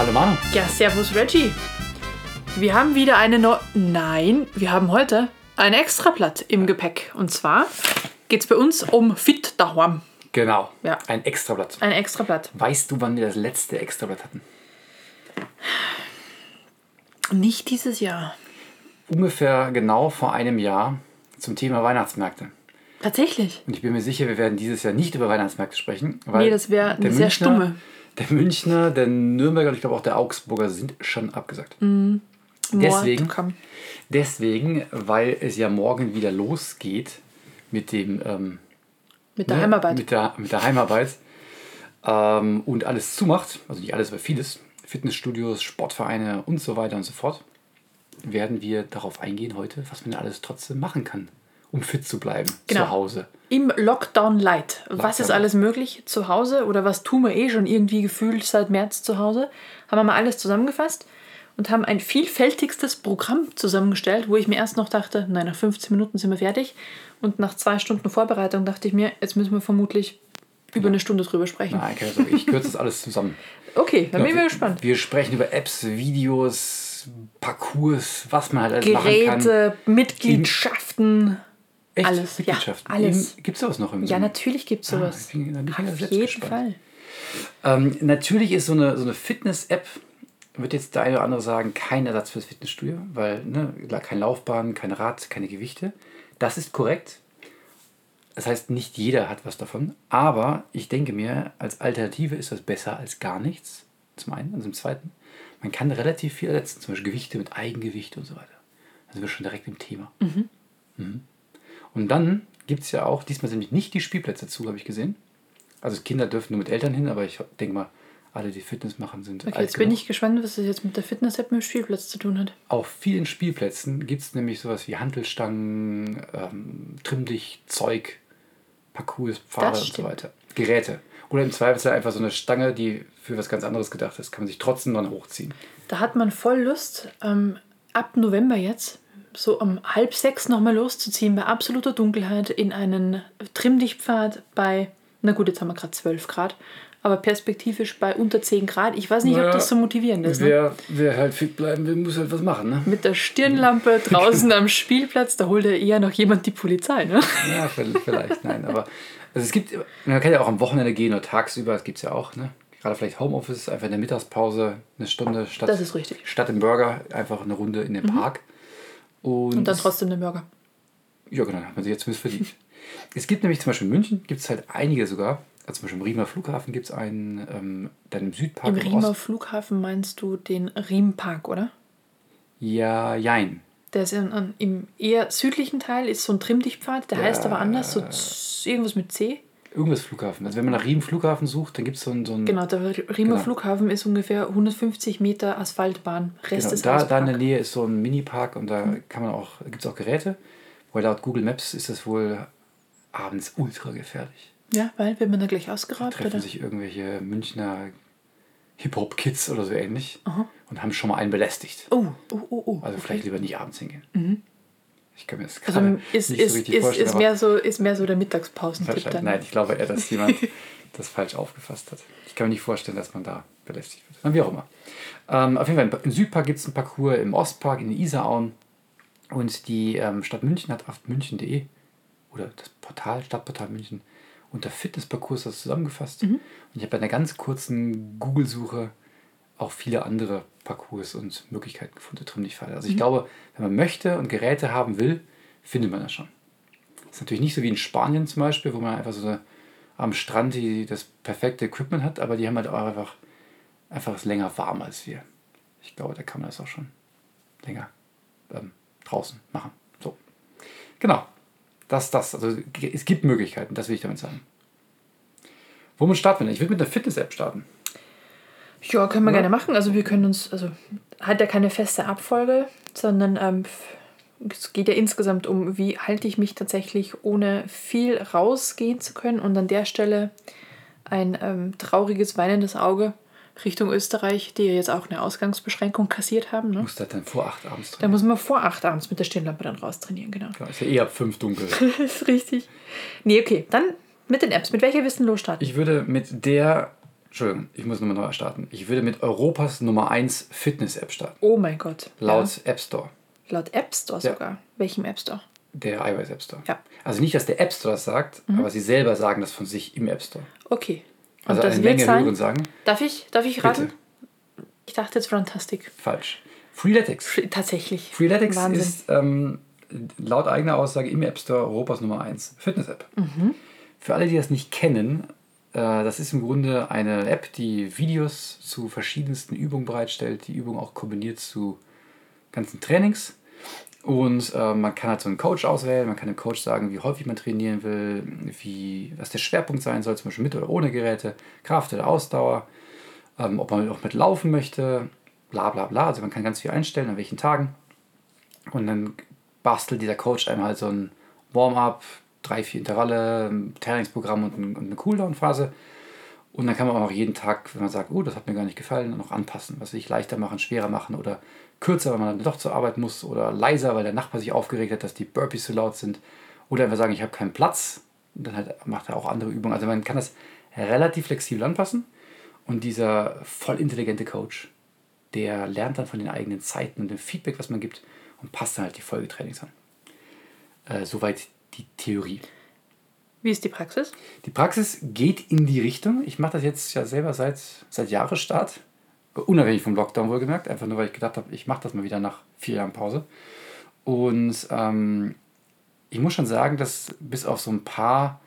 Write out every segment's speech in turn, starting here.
Hallo Manu. Ja, servus Reggie. Wir haben wieder eine neue... Nein, wir haben heute ein Extrablatt im Gepäck. Und zwar geht es bei uns um Fit daheim. Genau. Ja. Ein Extrablatt. Ein Extrablatt. Weißt du, wann wir das letzte Extrablatt hatten? Nicht dieses Jahr. Ungefähr genau vor einem Jahr zum Thema Weihnachtsmärkte. Tatsächlich. Und ich bin mir sicher, wir werden dieses Jahr nicht über Weihnachtsmärkte sprechen. Weil Nee, das wäre eine sehr Münchner- stumme. Der Münchner, der Nürnberger und ich glaube auch der Augsburger sind schon abgesagt. Deswegen, Mord, deswegen, weil es ja morgen wieder losgeht mit dem ähm, Mit der ne, Heimarbeit. Mit der, mit der Heimarbeit. Ähm, und alles zumacht, also nicht alles, aber vieles, Fitnessstudios, Sportvereine und so weiter und so fort, werden wir darauf eingehen heute, was man alles trotzdem machen kann, um fit zu bleiben Genau. zu Hause. Im Lockdown Light. Was ist alles möglich zu Hause oder was tun wir eh schon irgendwie gefühlt seit März zu Hause? Haben wir mal alles zusammengefasst und haben ein vielfältigstes Programm zusammengestellt, wo ich mir erst noch dachte, nein, nach 15 Minuten sind wir fertig. Und nach zwei Stunden Vorbereitung dachte ich mir, jetzt müssen wir vermutlich über eine Stunde drüber sprechen. Nein, keine Sorge, ich kürze das alles zusammen. Okay, dann bin ich mal gespannt. Wir sprechen über Apps, Videos, Parcours, was man halt alles machen kann. Geräte, Mitgliedschaften, Echt? alles, ja, Mitgliedschaften. alles. Gibt es sowas noch im Ja, natürlich gibt es Ah, sowas. ich bin- bin ja Auf jeden gespannt. Fall. Ähm, natürlich ist so eine, so eine Fitness-App, wird jetzt der eine oder andere sagen, kein Ersatz fürs Fitnessstudio, weil ne, keine Laufbahn, kein Rad, keine Gewichte. Das ist korrekt. Das heißt, nicht jeder hat was davon. Aber ich denke mir, als Alternative ist das besser als gar nichts. Zum einen. Und zum zweiten, man kann relativ viel ersetzen. Zum Beispiel Gewichte mit Eigengewicht und so weiter. Da sind wir schon direkt im Thema. Mhm. Und dann gibt es ja auch, diesmal sind nämlich nicht die Spielplätze zu, habe ich gesehen. Also Kinder dürfen nur mit Eltern hin, aber ich denke mal, alle, die Fitness machen, sind Okay, alt jetzt bin genug. ich gespannt, was das jetzt mit der Fitness-App mit dem Spielplatz zu tun hat. Auf vielen Spielplätzen gibt es nämlich sowas wie Hantelstangen, ähm, Trimmdichtzeug, Parcours, Pfade und so weiter. Geräte. Oder im Zweifelsfall einfach so eine Stange, die für was ganz anderes gedacht ist. Kann man sich trotzdem dann hochziehen. Da hat man voll Lust, ähm, ab November jetzt, so um halb sechs nochmal loszuziehen, bei absoluter Dunkelheit in einen Trimmdichtpfad bei, na gut, jetzt haben wir gerade 12 Grad, aber perspektivisch bei unter 10 Grad. Ich weiß nicht, ob Naja, das so motivierend ist. Ne? Wer, wer halt fit bleiben will, muss halt was machen. Ne? Mit der Stirnlampe draußen am Spielplatz, da holt ja eher noch jemand die Polizei. Ne? Ja, vielleicht, nein. Aber also es gibt, man kann ja auch am Wochenende gehen oder tagsüber, das gibt es ja auch. Ne? Gerade vielleicht Homeoffice, einfach in der Mittagspause eine Stunde statt, Das ist richtig. statt im Burger einfach eine Runde in den Park. Und, Und dann trotzdem den Burger. Ja, genau, hat man sich jetzt zumindest verdient. es gibt nämlich zum Beispiel in München, gibt es halt einige sogar. Also zum Beispiel im Riemer Flughafen gibt es einen, ähm, dann im Südpark. Im im Riemer Ost- Flughafen meinst du den Riempark, oder? Ja, jein. Der ist in, an, im eher südlichen Teil, ist so ein Trimmdichtpfad, der heißt aber anders, so irgendwas mit C. Irgendwas Flughafen. Also wenn man nach Riem Flughafen sucht, dann gibt es so einen. So einen Genau, der Riemer Genau. Flughafen ist ungefähr 150 Meter Asphaltbahn. Rest Genau, ist da, da in der. Nähe ist so ein Mini-Park und da kann man auch, gibt es auch Geräte. Weil laut Google Maps ist das wohl abends ultra gefährlich. Ja, weil wird man da gleich ausgeraubt, Treffen oder? sich irgendwelche Münchner Hip-Hop-Kids oder so ähnlich und haben schon mal einen belästigt. Oh, oh, oh, oh. Also okay. vielleicht lieber nicht abends hingehen. Ich kann mir das Also ist, nicht ist, so richtig ist, vorstellen. ist, mehr so, ist mehr so der Mittagspausen-Tipp dann. Nein, ich glaube eher, dass jemand das falsch aufgefasst hat. Ich kann mir nicht vorstellen, dass man da belästigt wird. Wie auch immer. Ähm, auf jeden Fall, im Südpark gibt es einen Parcours, im Ostpark, in den Isarauen. Und die ähm, Stadt München hat auf münchen.de oder das Portal, Stadtportal München, unter Fitnessparcours das zusammengefasst. Mhm. Und ich habe bei einer ganz kurzen Google-Suche auch viele andere Parcours und Möglichkeiten gefunden, Trimmdichtpfade. Also ich glaube, wenn man möchte und Geräte haben will, findet man das schon. Das ist natürlich nicht so wie in Spanien zum Beispiel, wo man einfach so eine, am Strand die, das perfekte Equipment hat, aber die haben halt auch einfach, einfach es länger warm als wir. Ich glaube, da kann man das auch schon länger ähm, draußen machen. So. Genau. Das, das. Also es gibt Möglichkeiten, das will ich damit sagen. Womit starten wir denn? Ich würde mit einer Fitness-App starten. Ja, können wir Oder? gerne machen. Also wir können uns, also hat ja keine feste Abfolge, sondern ähm, es geht ja insgesamt um, wie halte ich mich tatsächlich, ohne viel rausgehen zu können. Und an der Stelle ein ähm, trauriges, weinendes Auge Richtung Österreich, die ja jetzt auch eine Ausgangsbeschränkung kassiert haben. Ne? musst halt dann vor acht abends Da drin. muss man vor acht abends mit der Stirnlampe dann raustrainieren, genau. Klar, ist ja eh ab fünf dunkel. Das ist richtig. Nee, okay, dann mit den Apps. Mit welcher willst du losstarten? Ich würde mit der Entschuldigung, ich muss nochmal neu starten. Ich würde mit Europas Nummer 1 Fitness-App starten. Oh mein Gott. Laut ja. App Store. Laut App Store Ja. sogar. Welchem App Store? Der iOS App Store. Ja. Also nicht, dass der App Store das sagt, Mhm. aber sie selber sagen das von sich im App Store. Okay. Und Also das eine Menge sein. sagen, Darf ich, darf ich raten? bitte, Ich dachte jetzt Fantastic. falsch. Freeletics. Fr- Tatsächlich. Freeletics Wahnsinn. ist ähm, laut eigener Aussage im App Store Europas Nummer 1 Fitness-App. Mhm. Für alle, die das nicht kennen, das ist im Grunde eine App, die Videos zu verschiedensten Übungen bereitstellt, die Übungen auch kombiniert zu ganzen Trainings. Und äh, man kann halt so einen Coach auswählen, man kann dem Coach sagen, wie häufig man trainieren will, wie, was der Schwerpunkt sein soll, zum Beispiel mit oder ohne Geräte, Kraft oder Ausdauer, ähm, ob man auch mit laufen möchte, bla bla bla. Also man kann ganz viel einstellen, an welchen Tagen. Und dann bastelt dieser Coach einem halt so ein Warm-up, drei, vier Intervalle, ein Trainingsprogramm und, ein, und eine Cooldown-Phase. Und dann kann man auch jeden Tag, wenn man sagt, oh, das hat mir gar nicht gefallen, noch anpassen. Was sich leichter machen, schwerer machen oder kürzer, weil man dann doch zur Arbeit muss oder leiser, weil der Nachbar sich aufgeregt hat, dass die Burpees zu laut sind. Oder einfach sagen, ich habe keinen Platz. Und dann halt macht er auch andere Übungen. Also man kann das relativ flexibel anpassen. Und dieser voll intelligente Coach, der lernt dann von den eigenen Zeiten und dem Feedback, was man gibt und passt dann halt die Folgetrainings an. Äh, soweit die Theorie. Wie ist die Praxis? Die Praxis geht in die Richtung. Ich mache das jetzt ja selber seit, seit Jahresstart. Unabhängig vom Lockdown wohlgemerkt. Einfach nur, weil ich gedacht habe, ich mache das mal wieder nach vier Jahren Pause. Und ähm, ich muss schon sagen, dass bis auf so ein paar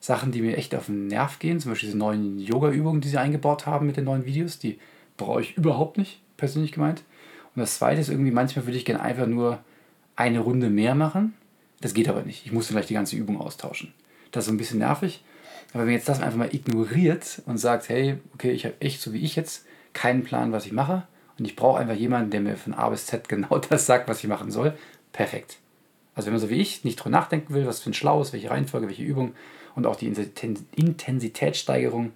Sachen, die mir echt auf den Nerv gehen, zum Beispiel diese neuen Yoga-Übungen, die sie eingebaut haben mit den neuen Videos, die brauche ich überhaupt nicht, persönlich gemeint. Und das zweite ist irgendwie, manchmal würde ich gerne einfach nur eine Runde mehr machen. Das geht aber nicht. Ich muss gleich die ganze Übung austauschen. Das ist so ein bisschen nervig. Aber wenn man jetzt das einfach mal ignoriert und sagt, hey, okay, ich habe echt, so wie ich jetzt, keinen Plan, was ich mache. Und ich brauche einfach jemanden, der mir von A bis Z genau das sagt, was ich machen soll. Perfekt. Also wenn man so wie ich nicht drüber nachdenken will, was für ein Schlau ist, welche Reihenfolge, welche Übung und auch die Inten- Intensitätssteigerung,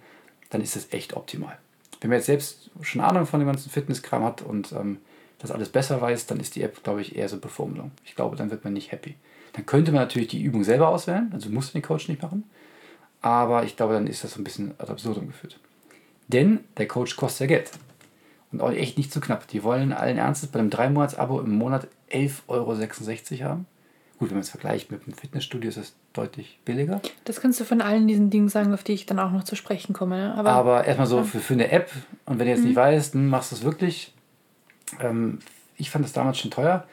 dann ist das echt optimal. Wenn man jetzt selbst schon Ahnung von dem ganzen Fitnesskram hat und ähm, das alles besser weiß, dann ist die App, glaube ich, eher so Beformelung. Ich glaube, dann wird man nicht happy. Dann könnte man natürlich die Übung selber auswählen, also muss den Coach nicht machen. Aber ich glaube, dann ist das so ein bisschen ad absurdum geführt. Denn der Coach kostet ja Geld. Und auch echt nicht zu knapp. Die wollen allen Ernstes bei einem 3-Monats-Abo im Monat 11,66 Euro haben. Gut, wenn man es vergleicht mit einem Fitnessstudio, ist das deutlich billiger. Das kannst du von allen diesen Dingen sagen, auf die ich dann auch noch zu sprechen komme. Ne? Aber, Aber erstmal so für, für eine App. Und wenn du jetzt nicht Mhm. weißt, hm, machst du es wirklich. Ähm, ich fand das damals schon teuer.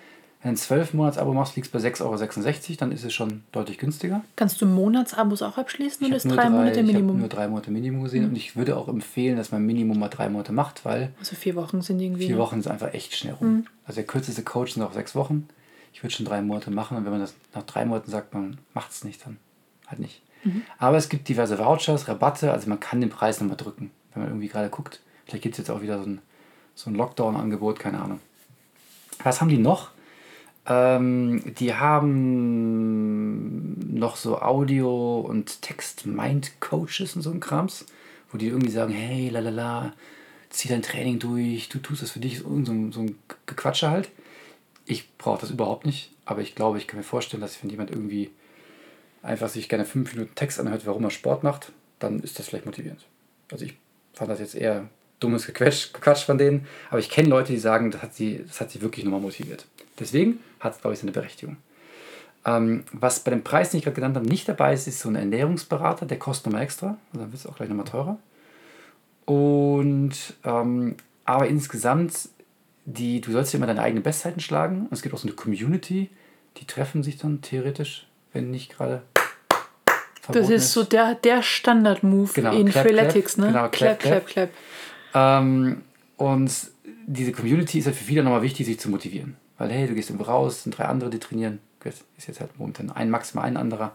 Wenn du ein 12-Monats-Abo machst, liegst du bei 6,66 Euro, dann ist es schon deutlich günstiger. kannst du Monatsabos auch abschließen oder hab ist drei Monate ich hab Minimum? Mhm. nur drei Monate Minimum gesehen und ich würde auch empfehlen, dass man Minimum mal drei Monate macht, weil Also vier Wochen sind irgendwie. vier Wochen ist einfach echt schnell rum. Mhm. Also der kürzeste Coach sind auch sechs Wochen. Ich würde schon drei Monate machen und wenn man das nach drei Monaten sagt, man macht es nicht, dann halt nicht. Mhm. Aber es gibt diverse Vouchers, Rabatte, also man kann den Preis nochmal drücken, wenn man irgendwie gerade guckt. Vielleicht gibt es jetzt auch wieder so ein, so ein Lockdown-Angebot, keine Ahnung. Was haben die noch? Ähm, die haben noch so Audio- und Text-Mind-Coaches und so ein Krams, wo die irgendwie sagen, hey, lalala, zieh dein Training durch, du tust das für dich, so, ein- so, ein- Gequatsche halt. Ich brauche das überhaupt nicht, aber ich glaube, ich kann mir vorstellen, dass wenn jemand irgendwie einfach sich gerne fünf Minuten Text anhört, warum er Sport macht, dann ist das vielleicht motivierend. Also ich fand das jetzt eher dummes Gequatsch, Gequatsch von denen, aber ich kenne Leute, die sagen, das hat sie, das hat sie wirklich nochmal motiviert. Deswegen hat es, glaube ich, seine Berechtigung. Ähm, was bei dem Preis, den ich gerade genannt habe, nicht dabei ist, ist so ein Ernährungsberater, der kostet nochmal extra, also dann wird es auch gleich nochmal teurer. Und ähm, aber insgesamt, die, du sollst ja immer deine eigenen Bestzeiten schlagen. Und es gibt auch so eine Community, die treffen sich dann theoretisch, wenn nicht gerade. Das verboten ist so der, der Standard-Move Genau, in clap, Freeletics, clap. ne? Genau, clap, clap, clap, clap. Ähm, und diese Community ist halt für viele nochmal wichtig, sich zu motivieren. Weil, hey, du gehst irgendwo raus, sind drei andere, die trainieren. Gut, ist jetzt halt momentan ein, maximal ein anderer.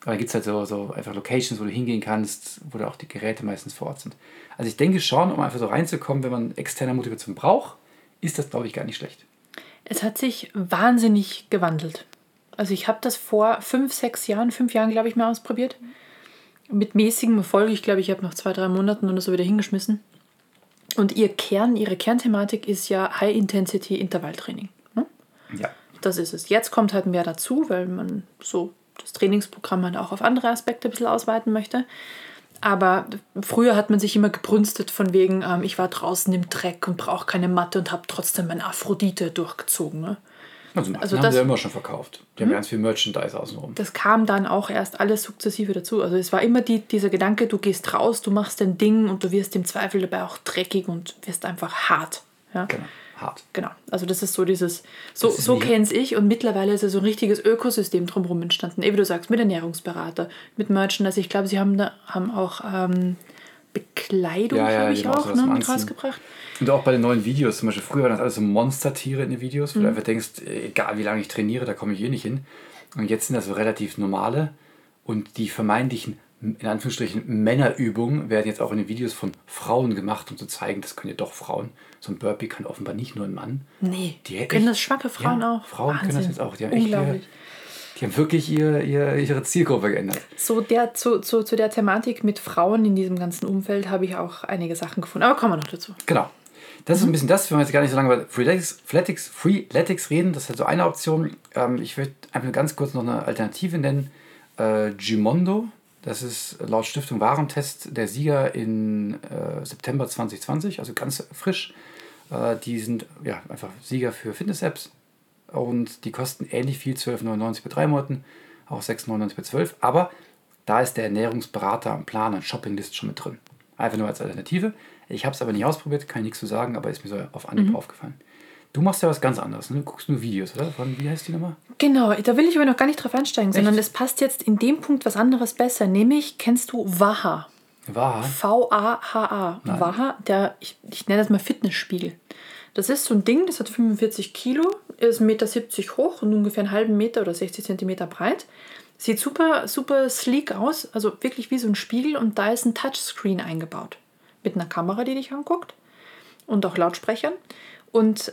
Aber dann gibt es halt so, so einfach Locations, wo du hingehen kannst, wo da auch die Geräte meistens vor Ort sind. Also ich denke schon, um einfach so reinzukommen, wenn man externe Motivation braucht, ist das, glaube ich, gar nicht schlecht. Es hat sich wahnsinnig gewandelt. Also ich habe das vor fünf, sechs Jahren, fünf Jahren, glaube ich, mal ausprobiert. Mit mäßigem Erfolg. Ich glaube, ich habe nach zwei, drei Monaten oder so wieder hingeschmissen. Und ihr Kern, ihre Kernthematik ist ja High-Intensity-Intervalltraining. Ja. Das ist es. Jetzt kommt halt mehr dazu, weil man so das Trainingsprogramm halt auch auf andere Aspekte ein bisschen ausweiten möchte. Aber früher hat man sich immer gebrünstet von wegen, ähm, ich war draußen im Dreck und brauche keine Matte und habe trotzdem mein Aphrodite durchgezogen. Ne? Also, Also haben das- sie ja immer schon verkauft. Die haben ganz viel Merchandise außenrum. Das kam dann auch erst alles sukzessive dazu. Also es war immer die, dieser Gedanke, du gehst raus, du machst dein Ding und du wirst im Zweifel dabei auch dreckig und wirst einfach hart. Ja? Genau, hart. Genau. Also das ist so dieses, so, so kenn's ich und mittlerweile ist ja so ein richtiges Ökosystem drumherum entstanden. Eben wie du sagst, mit Ernährungsberater, mit Merchandise. Ich glaube, sie haben da haben auch ähm, Bekleidung, Ja, ja, habe ich auch sowas ne, rausgebracht. Und auch bei den neuen Videos, zum Beispiel früher waren das alles so Monstertiere in den Videos, Mhm. wo du einfach denkst, egal wie lange ich trainiere, da komme ich eh nicht hin. Und jetzt sind das so relativ normale und die vermeintlichen, in Anführungsstrichen, Männerübungen werden jetzt auch in den Videos von Frauen gemacht, um zu zeigen, das können ja doch Frauen. So ein Burpee kann offenbar nicht nur ein Mann. Nee, Die können echt- das schwache Frauen ja, auch. Frauen können das Wahnsinn. jetzt auch. Die haben echt Unglaublich. ihre, die haben wirklich ihr, ihr, ihre Zielgruppe geändert. So der, zu, zu, zu der Thematik mit Frauen in diesem ganzen Umfeld habe ich auch einige Sachen gefunden. Aber kommen wir noch dazu. Genau. Das ist ein bisschen das, wir jetzt gar nicht so lange über Freeletics, Freeletics, Freeletics reden. Das ist halt so eine Option. Ähm, ich würde einfach ganz kurz noch eine Alternative nennen. Äh, Gimondo. Das ist laut Stiftung Warentest der Sieger in äh, September 2020, also ganz frisch. Äh, die sind ja einfach Sieger für Fitness-Apps und die kosten ähnlich viel, 12,99 bei drei Monaten, auch 6,99 bei 12. Aber da ist der Ernährungsberater am Plan, ein Shoppinglist schon mit drin. Einfach nur als Alternative. Ich habe es aber nicht ausprobiert, kann ich nichts zu sagen, aber ist mir so auf Anhieb aufgefallen. Du machst ja was ganz anderes, ne? Du guckst nur Videos, oder? Von, wie heißt die nochmal? Genau, da will ich aber noch gar nicht drauf einsteigen, sondern Echt? es passt jetzt in dem Punkt was anderes besser. Nämlich, kennst du Waha? Waha. V-A-H-A. Waha, der, ich, ich nenne das mal Fitnessspiegel. Das ist so ein Ding, das hat 45 Kilo, ist 1,70 Meter hoch und ungefähr einen halben Meter oder 60 Zentimeter breit. Sieht super, super sleek aus, also wirklich wie so ein Spiegel und da ist ein Touchscreen eingebaut. Mit einer Kamera, die dich anguckt und auch Lautsprechern. Und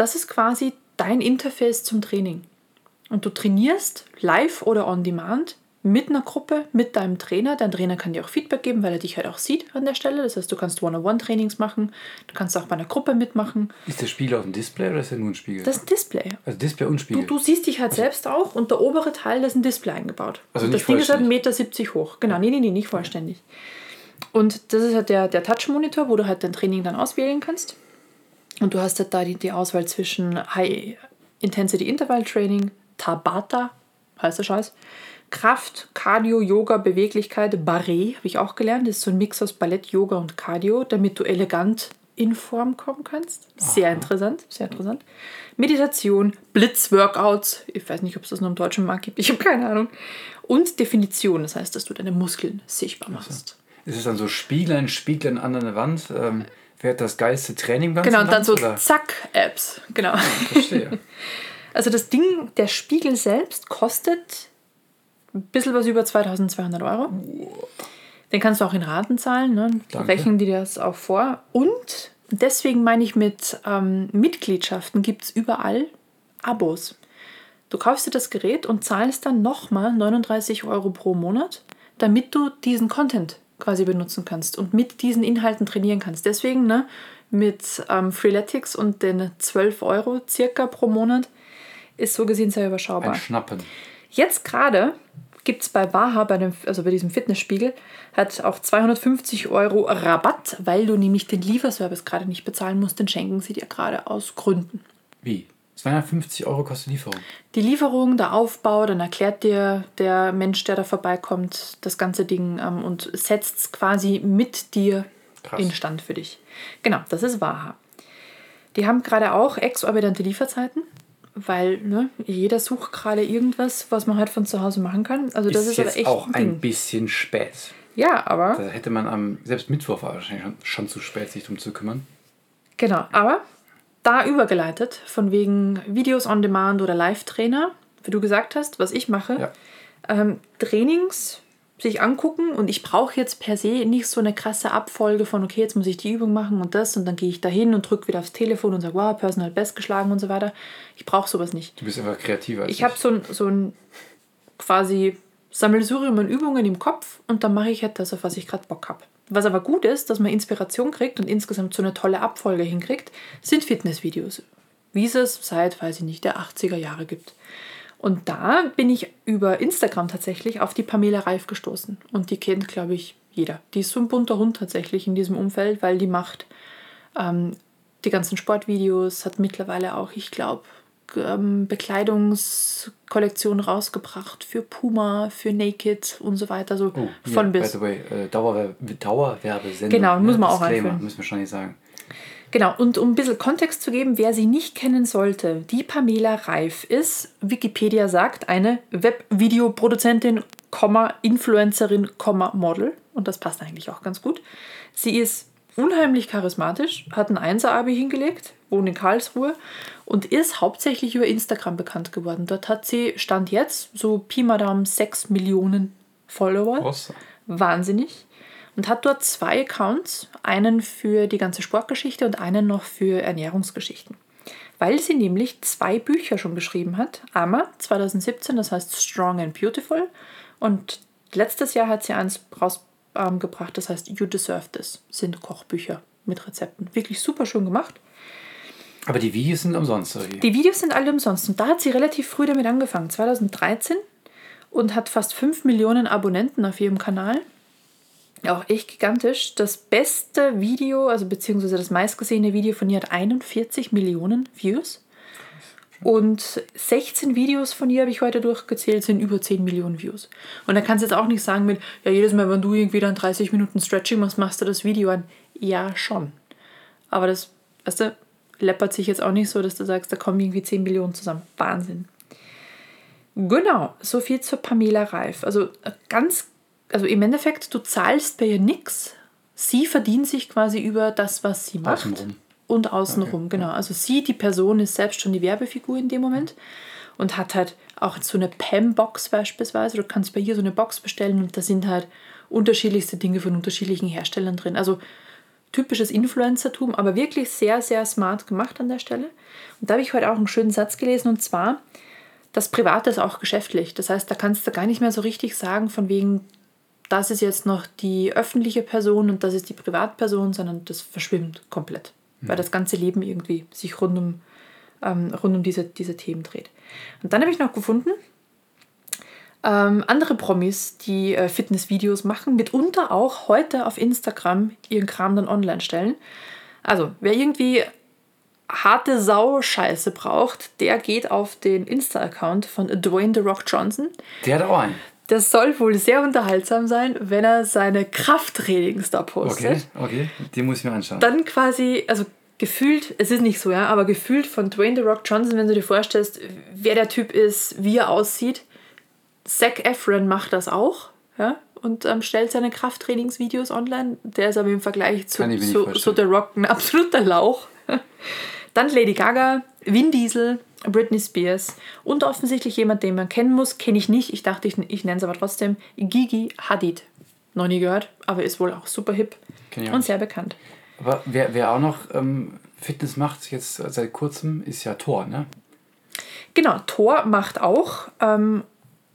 das ist quasi dein Interface zum Training. Und du trainierst live oder on demand mit einer Gruppe, mit deinem Trainer. Dein Trainer kann dir auch Feedback geben, weil er dich halt auch sieht an der Stelle. Das heißt, du kannst One-on-One-Trainings machen. Du kannst auch bei einer Gruppe mitmachen. Ist der Spiegel auf dem Display oder ist der nur ein Spiegel? Das ist ein Display. also Display und Du, Spiegel. du siehst dich halt selbst auch und der obere Teil, da ist ein Display eingebaut. Also und nicht das Ding ist halt vollständig. 1,70 Meter hoch. Genau, nee, nee, nee, nicht vollständig. Und das ist halt der, der Touch-Monitor, wo du halt dein Training dann auswählen kannst. Und du hast halt da die, die Auswahl zwischen High Intensity Interval Training, Tabata, heißt der Scheiß, Kraft, Cardio, Yoga, Beweglichkeit, Barré, habe ich auch gelernt. Das ist so ein Mix aus Ballett, Yoga und Cardio, damit du elegant in Form kommen kannst. Sehr interessant, sehr interessant. Meditation, Blitzworkouts, ich weiß nicht, ob es das nur im deutschen Markt gibt, ich habe keine Ahnung. Und Definition, das heißt, dass du deine Muskeln sichtbar machst. Ist es dann so Spiegeln, Spiegeln an der Wand? Ähm, wer hat das geilste Training beim Genau, und dann so Oder? Zack-Apps. Genau. Verstehe. Also das Ding, der Spiegel selbst kostet ein bisschen was über 2200 Euro. Den kannst du auch in Raten zahlen, ne? Danke. rechnen die das auch vor. Und deswegen meine ich mit ähm, Mitgliedschaften gibt es überall Abos. Du kaufst dir das Gerät und zahlst dann nochmal 39 Euro pro Monat, damit du diesen Content quasi benutzen kannst und mit diesen Inhalten trainieren kannst. Deswegen ne, mit ähm, Freeletics und den 12 Euro circa pro Monat ist so gesehen sehr überschaubar. Ein Schnappen. Jetzt gerade gibt es bei Waha, bei dem, also bei diesem Fitnessspiegel, hat auch 250 Euro Rabatt, weil du nämlich den Lieferservice gerade nicht bezahlen musst. Den schenken sie dir gerade aus Gründen. Wie? 250 Euro kostet Lieferung. Die Lieferung, der Aufbau, dann erklärt dir der Mensch, der da vorbeikommt, das ganze Ding ähm, und setzt es quasi mit dir Krass. instand für dich. Genau, das ist Waha. Die haben gerade auch exorbitante Lieferzeiten, weil ne, jeder sucht gerade irgendwas, was man halt von zu Hause machen kann. Also das ist jetzt echt auch ein ein bisschen spät. Ja, aber Da hätte man am, selbst Mittwoch war wahrscheinlich schon, schon zu spät, sich drum zu kümmern. Genau, aber da übergeleitet, von wegen Videos on Demand oder Live-Trainer, wie du gesagt hast, was ich mache, Ja. ähm, Trainings sich angucken und ich brauche jetzt per se nicht so eine krasse Abfolge von, okay, jetzt muss ich die Übung machen und das und dann gehe ich dahin und drücke wieder aufs Telefon und sage, wow, Personal Best geschlagen und so weiter. Ich brauche sowas nicht. Du bist einfach kreativer als Ich habe so ein, so ein quasi Sammelsurium an Übungen im Kopf und dann mache ich halt das, auf was ich gerade Bock habe. Was aber gut ist, dass man Inspiration kriegt und insgesamt so eine tolle Abfolge hinkriegt, sind Fitnessvideos. Wie es es seit, weiß ich nicht, der 80er Jahre gibt. Und da bin ich über Instagram tatsächlich auf die Pamela Reif gestoßen. Und die kennt, glaube ich, jeder. Die ist so ein bunter Hund tatsächlich in diesem Umfeld, weil die macht ähm, die ganzen Sportvideos, hat mittlerweile auch, ich glaube, ähm, Bekleidungskollektion rausgebracht für Puma, für Naked und so weiter. So Oh, von by bis. the way, äh, Dauerwer Dauerwerbesendung. Genau, muss man auch einführen. müssen wir schon nicht sagen. Genau, und um ein bisschen Kontext zu geben, wer sie nicht kennen sollte, die Pamela Reif ist, Wikipedia sagt, eine Webvideoproduzentin, Influencerin, Model. Und das passt eigentlich auch ganz gut. Sie ist unheimlich charismatisch, hat ein Einser-Abi hingelegt, wohnt in Karlsruhe und ist hauptsächlich über Instagram bekannt geworden. Dort hat sie, Stand jetzt, so Pi mal Daumen 6 Millionen Follower Awesome. wahnsinnig und hat dort zwei Accounts, einen für die ganze Sportgeschichte und einen noch für Ernährungsgeschichten. Weil sie nämlich zwei Bücher schon geschrieben hat. Einmal 2017, das heißt Strong and Beautiful und letztes Jahr hat sie eins rausgebracht, das heißt You Deserve This, sind Kochbücher mit Rezepten. Wirklich super schön gemacht. Aber die Videos sind umsonst, oder? Die Videos sind alle umsonst und da hat sie relativ früh damit angefangen, 2013 und hat fast 5 Millionen Abonnenten auf ihrem Kanal. Auch echt gigantisch. Das beste Video, also beziehungsweise das meistgesehene Video von ihr hat 41 Millionen Views. Und 16 Videos von ihr habe ich heute durchgezählt, sind über 10 Millionen Views. Und da kannst du jetzt auch nicht sagen mit, ja, jedes Mal, wenn du irgendwie dann 30 Minuten Stretching machst, machst du das Video an. Ja, schon. Aber das, weißt du, läppert sich jetzt auch nicht so, dass du sagst, da kommen irgendwie 10 Millionen zusammen. Wahnsinn. Genau, so viel zur Pamela Reif. Also äh, ganz, also im Endeffekt, du zahlst bei ihr nichts. Sie verdient sich quasi über das, was sie macht. Außenrum. Und außenrum, genau. Also sie, die Person, ist selbst schon die Werbefigur in dem Moment und hat halt auch so eine Pam-Box beispielsweise. Du kannst bei ihr so eine Box bestellen und da sind halt unterschiedlichste Dinge von unterschiedlichen Herstellern drin. Also typisches Influencertum, aber wirklich sehr, sehr smart gemacht an der Stelle. Und da habe ich heute auch einen schönen Satz gelesen und zwar, das Private ist auch geschäftlich. Das heißt, da kannst du gar nicht mehr so richtig sagen, von wegen, das ist jetzt noch die öffentliche Person und das ist die Privatperson, sondern das verschwimmt komplett. Weil das ganze Leben irgendwie sich rund um, ähm, rund um diese, diese Themen dreht. Und dann habe ich noch gefunden, ähm, andere Promis, die äh, Fitnessvideos machen, mitunter auch heute auf Instagram ihren Kram dann online stellen. Also, wer irgendwie harte Sau-Scheiße braucht, der geht auf den Insta-Account von Dwayne The Rock Johnson. Der hat auch einen. Das soll wohl sehr unterhaltsam sein, wenn er seine Krafttrainings da postet. Okay, okay. Die muss ich mir anschauen. Dann quasi, also gefühlt, es ist nicht so, ja, aber gefühlt von Dwayne The Rock Johnson, wenn du dir vorstellst, wer der Typ ist, wie er aussieht. Zac Efron macht das auch, ja, und ähm, stellt seine Krafttrainingsvideos online. Der ist aber im Vergleich zu, zu, zu The Rock ein absoluter Lauch. Dann Lady Gaga, Vin Diesel, Britney Spears und offensichtlich jemand, den man kennen muss, kenne ich nicht. Ich dachte, ich, ich nenne es aber trotzdem Gigi Hadid. Noch nie gehört, aber ist wohl auch super hip und nicht. sehr bekannt. Aber wer, wer auch noch ähm, Fitness macht, jetzt seit kurzem, ist ja Thor, ne? Genau, Thor macht auch ähm,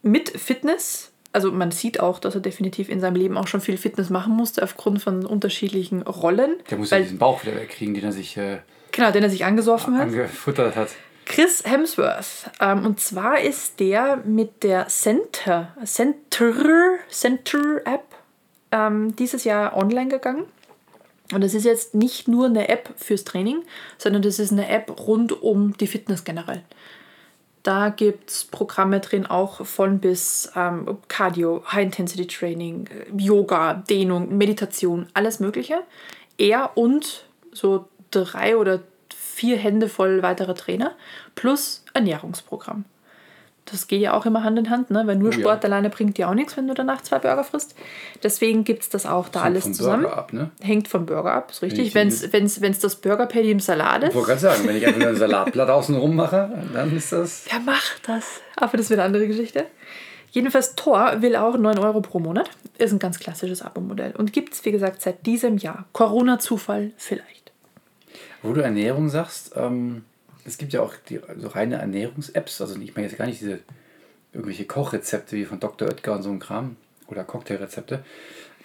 mit Fitness. Also man sieht auch, dass er definitiv in seinem Leben auch schon viel Fitness machen musste aufgrund von unterschiedlichen Rollen. Der muss ja diesen Bauch wieder wegkriegen, den er sich äh, genau, den er sich angesoffen hat. angefuttert hat. Chris Hemsworth. Ähm, und zwar ist der mit der Center, Center, Center App ähm, dieses Jahr online gegangen. Und das ist jetzt nicht nur eine App fürs Training, sondern das ist eine App rund um die Fitness generell. Da gibt es Programme drin, auch von bis ähm, Cardio, High-Intensity-Training, Yoga, Dehnung, Meditation, alles Mögliche. Er und so drei oder vier Hände voll weitere Trainer plus Ernährungsprogramm. Das geht ja auch immer Hand in Hand, ne? weil nur Oh ja. Sport alleine bringt dir auch nichts, wenn du danach zwei Burger frisst. Deswegen gibt es das auch da Hängt alles vom zusammen. Burger ab, ne? Hängt vom Burger ab, ist richtig. ich- Wenn es wenn's, wenn's das Burger Patty im Salat ist. Ich wollte gerade sagen, wenn ich einfach nur ein Salatblatt außen rum mache, dann ist das. Wer macht das? Aber das wird eine andere Geschichte. Jedenfalls, Tor will auch 9 Euro pro Monat. Ist ein ganz klassisches Abo-Modell. Und gibt es, wie gesagt, seit diesem Jahr. Corona-Zufall vielleicht. Wo du Ernährung sagst, ähm, es gibt ja auch die so reine Ernährungs-Apps. Also ich meine jetzt gar nicht diese irgendwelche Kochrezepte wie von Dr. Oetker und so ein Kram oder Cocktailrezepte,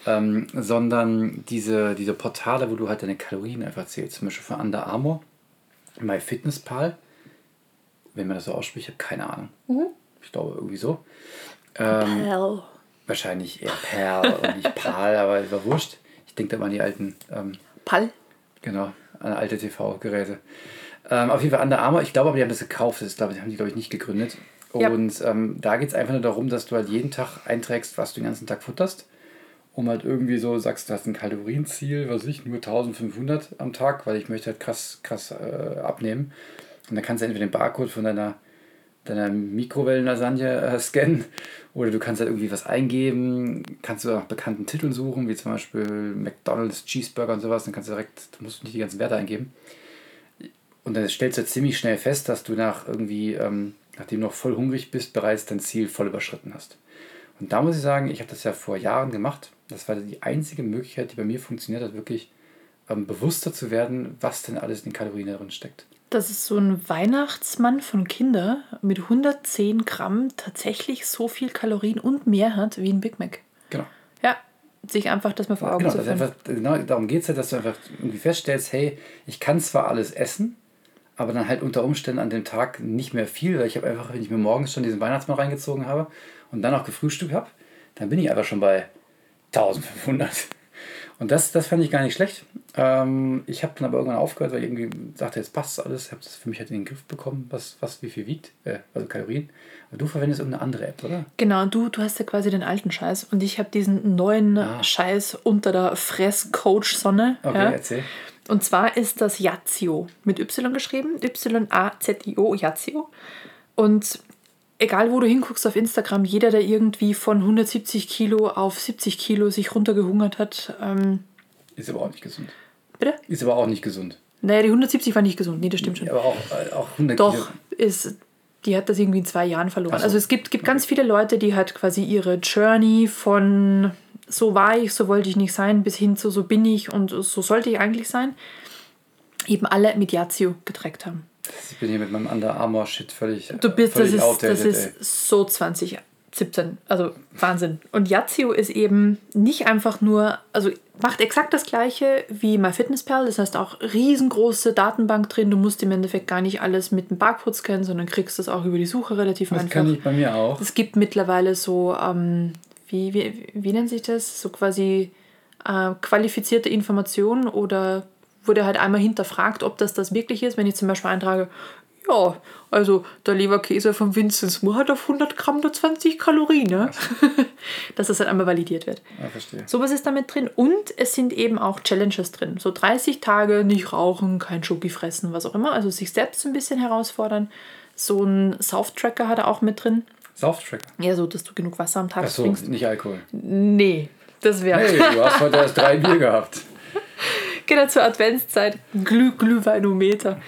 ähm, sondern diese, diese Portale, wo du halt deine Kalorien einfach zählst. Zum Beispiel von Under Armour, MyFitnessPal. Wenn man das so ausspricht, ich habe keine Ahnung. Ich glaube irgendwie so. Ähm, Hell. Wahrscheinlich eher Perl und nicht Pal, aber es war wurscht. Ich denke da mal an die alten. Ähm, Pal? Genau, an alte TV-Geräte. Ähm, auf jeden Fall Under Armour, ich glaube aber, die haben das gekauft. Das glaube ich, haben die, glaube ich, nicht gegründet. Und ja. ähm, da geht es einfach nur darum, dass du halt jeden Tag einträgst, was du den ganzen Tag futterst. Um halt irgendwie so sagst, du hast ein Kalorienziel, was ich, nur 1500 am Tag, weil ich möchte halt krass, krass äh, abnehmen. Und dann kannst du entweder den Barcode von deiner, deiner Mikrowellenlasagne äh, scannen oder du kannst halt irgendwie was eingeben, kannst du nach bekannten Titeln suchen, wie zum Beispiel McDonalds, Cheeseburger und sowas, dann kannst du direkt, du musst nicht die ganzen Werte eingeben. Und dann stellst du ziemlich schnell fest, dass du nach irgendwie, ähm, nachdem du noch voll hungrig bist, bereits dein Ziel voll überschritten hast. Und da muss ich sagen, ich habe das ja vor Jahren gemacht. Das war die einzige Möglichkeit, die bei mir funktioniert hat, wirklich ähm, bewusster zu werden, was denn alles in den Kalorien drin steckt. Dass es so ein Weihnachtsmann von Kinder mit 110 Gramm tatsächlich so viel Kalorien und mehr hat wie ein Big Mac. Genau. Ja, sich einfach das mal vor Augen genau, zu führen. Genau, darum geht es ja, dass du einfach irgendwie feststellst, hey, ich kann zwar alles essen, aber dann halt unter Umständen an dem Tag nicht mehr viel, weil ich habe einfach, wenn ich mir morgens schon diesen Weihnachtsmann reingezogen habe und dann auch gefrühstückt habe, dann bin ich einfach schon bei 1500. Und das, das fand ich gar nicht schlecht. Ähm, ich habe dann aber irgendwann aufgehört, weil ich irgendwie dachte, jetzt passt alles. Ich habe das für mich halt in den Griff bekommen, was, was wie viel wiegt, äh, also Kalorien. Aber du verwendest irgendeine andere App, oder? Genau, du, du hast ja quasi den alten Scheiß und ich habe diesen neuen ah. Scheiß unter der Fress-Coach-Sonne. Okay, ja. erzähl. Und zwar ist das Yazio mit Y geschrieben, Y-A-Z-I-O, Yazio. Und egal wo du hinguckst auf Instagram, jeder, der irgendwie von 170 Kilo auf 70 Kilo sich runtergehungert hat. Ähm, ist aber auch nicht gesund. Bitte? Ist aber auch nicht gesund. Naja, die 170 war nicht gesund. Nee, das stimmt schon. aber auch, äh, auch 100 Doch, Kilo. ist, die hat das irgendwie in zwei Jahren verloren. so. Also es gibt, gibt ganz viele Leute, die halt quasi ihre Journey von so war ich, so wollte ich nicht sein, bis hin zu so bin ich und so sollte ich eigentlich sein, eben alle mit Yazio getrackt haben. Ich bin hier mit meinem Under Armour Shit völlig. Du bist, völlig das ist, das ist so 2017. Also Wahnsinn. Und Yazio ist eben nicht einfach nur, also macht exakt das gleiche wie MyFitnessPal. Das heißt auch riesengroße Datenbank drin. Du musst im Endeffekt gar nicht alles mit dem Barcode scannen, sondern kriegst das auch über die Suche relativ das einfach. Das kann ich bei mir auch. Es gibt mittlerweile so ähm, wie, wie, wie nennt sich das? So quasi äh, qualifizierte Informationen oder wurde halt einmal hinterfragt, ob das das wirklich ist. Wenn ich zum Beispiel eintrage, ja, also der Leberkäse von Vinzenz Moore hat auf 100 Gramm nur 20 Kalorien, ne? dass das halt einmal validiert wird. Ja, verstehe. Sowas ist damit drin und es sind eben auch Challenges drin. So 30 Tage nicht rauchen, kein Schoki fressen, was auch immer. Also sich selbst ein bisschen herausfordern. So ein Soft-Tracker hat er auch mit drin. Sauftracker. Ja, so, dass du genug Wasser am Tag Ach so, trinkst. nicht Alkohol. Nee, das wäre. Hey, du hast heute erst drei Bier gehabt. Genau zur Adventszeit. Glüh, Glühweinometer.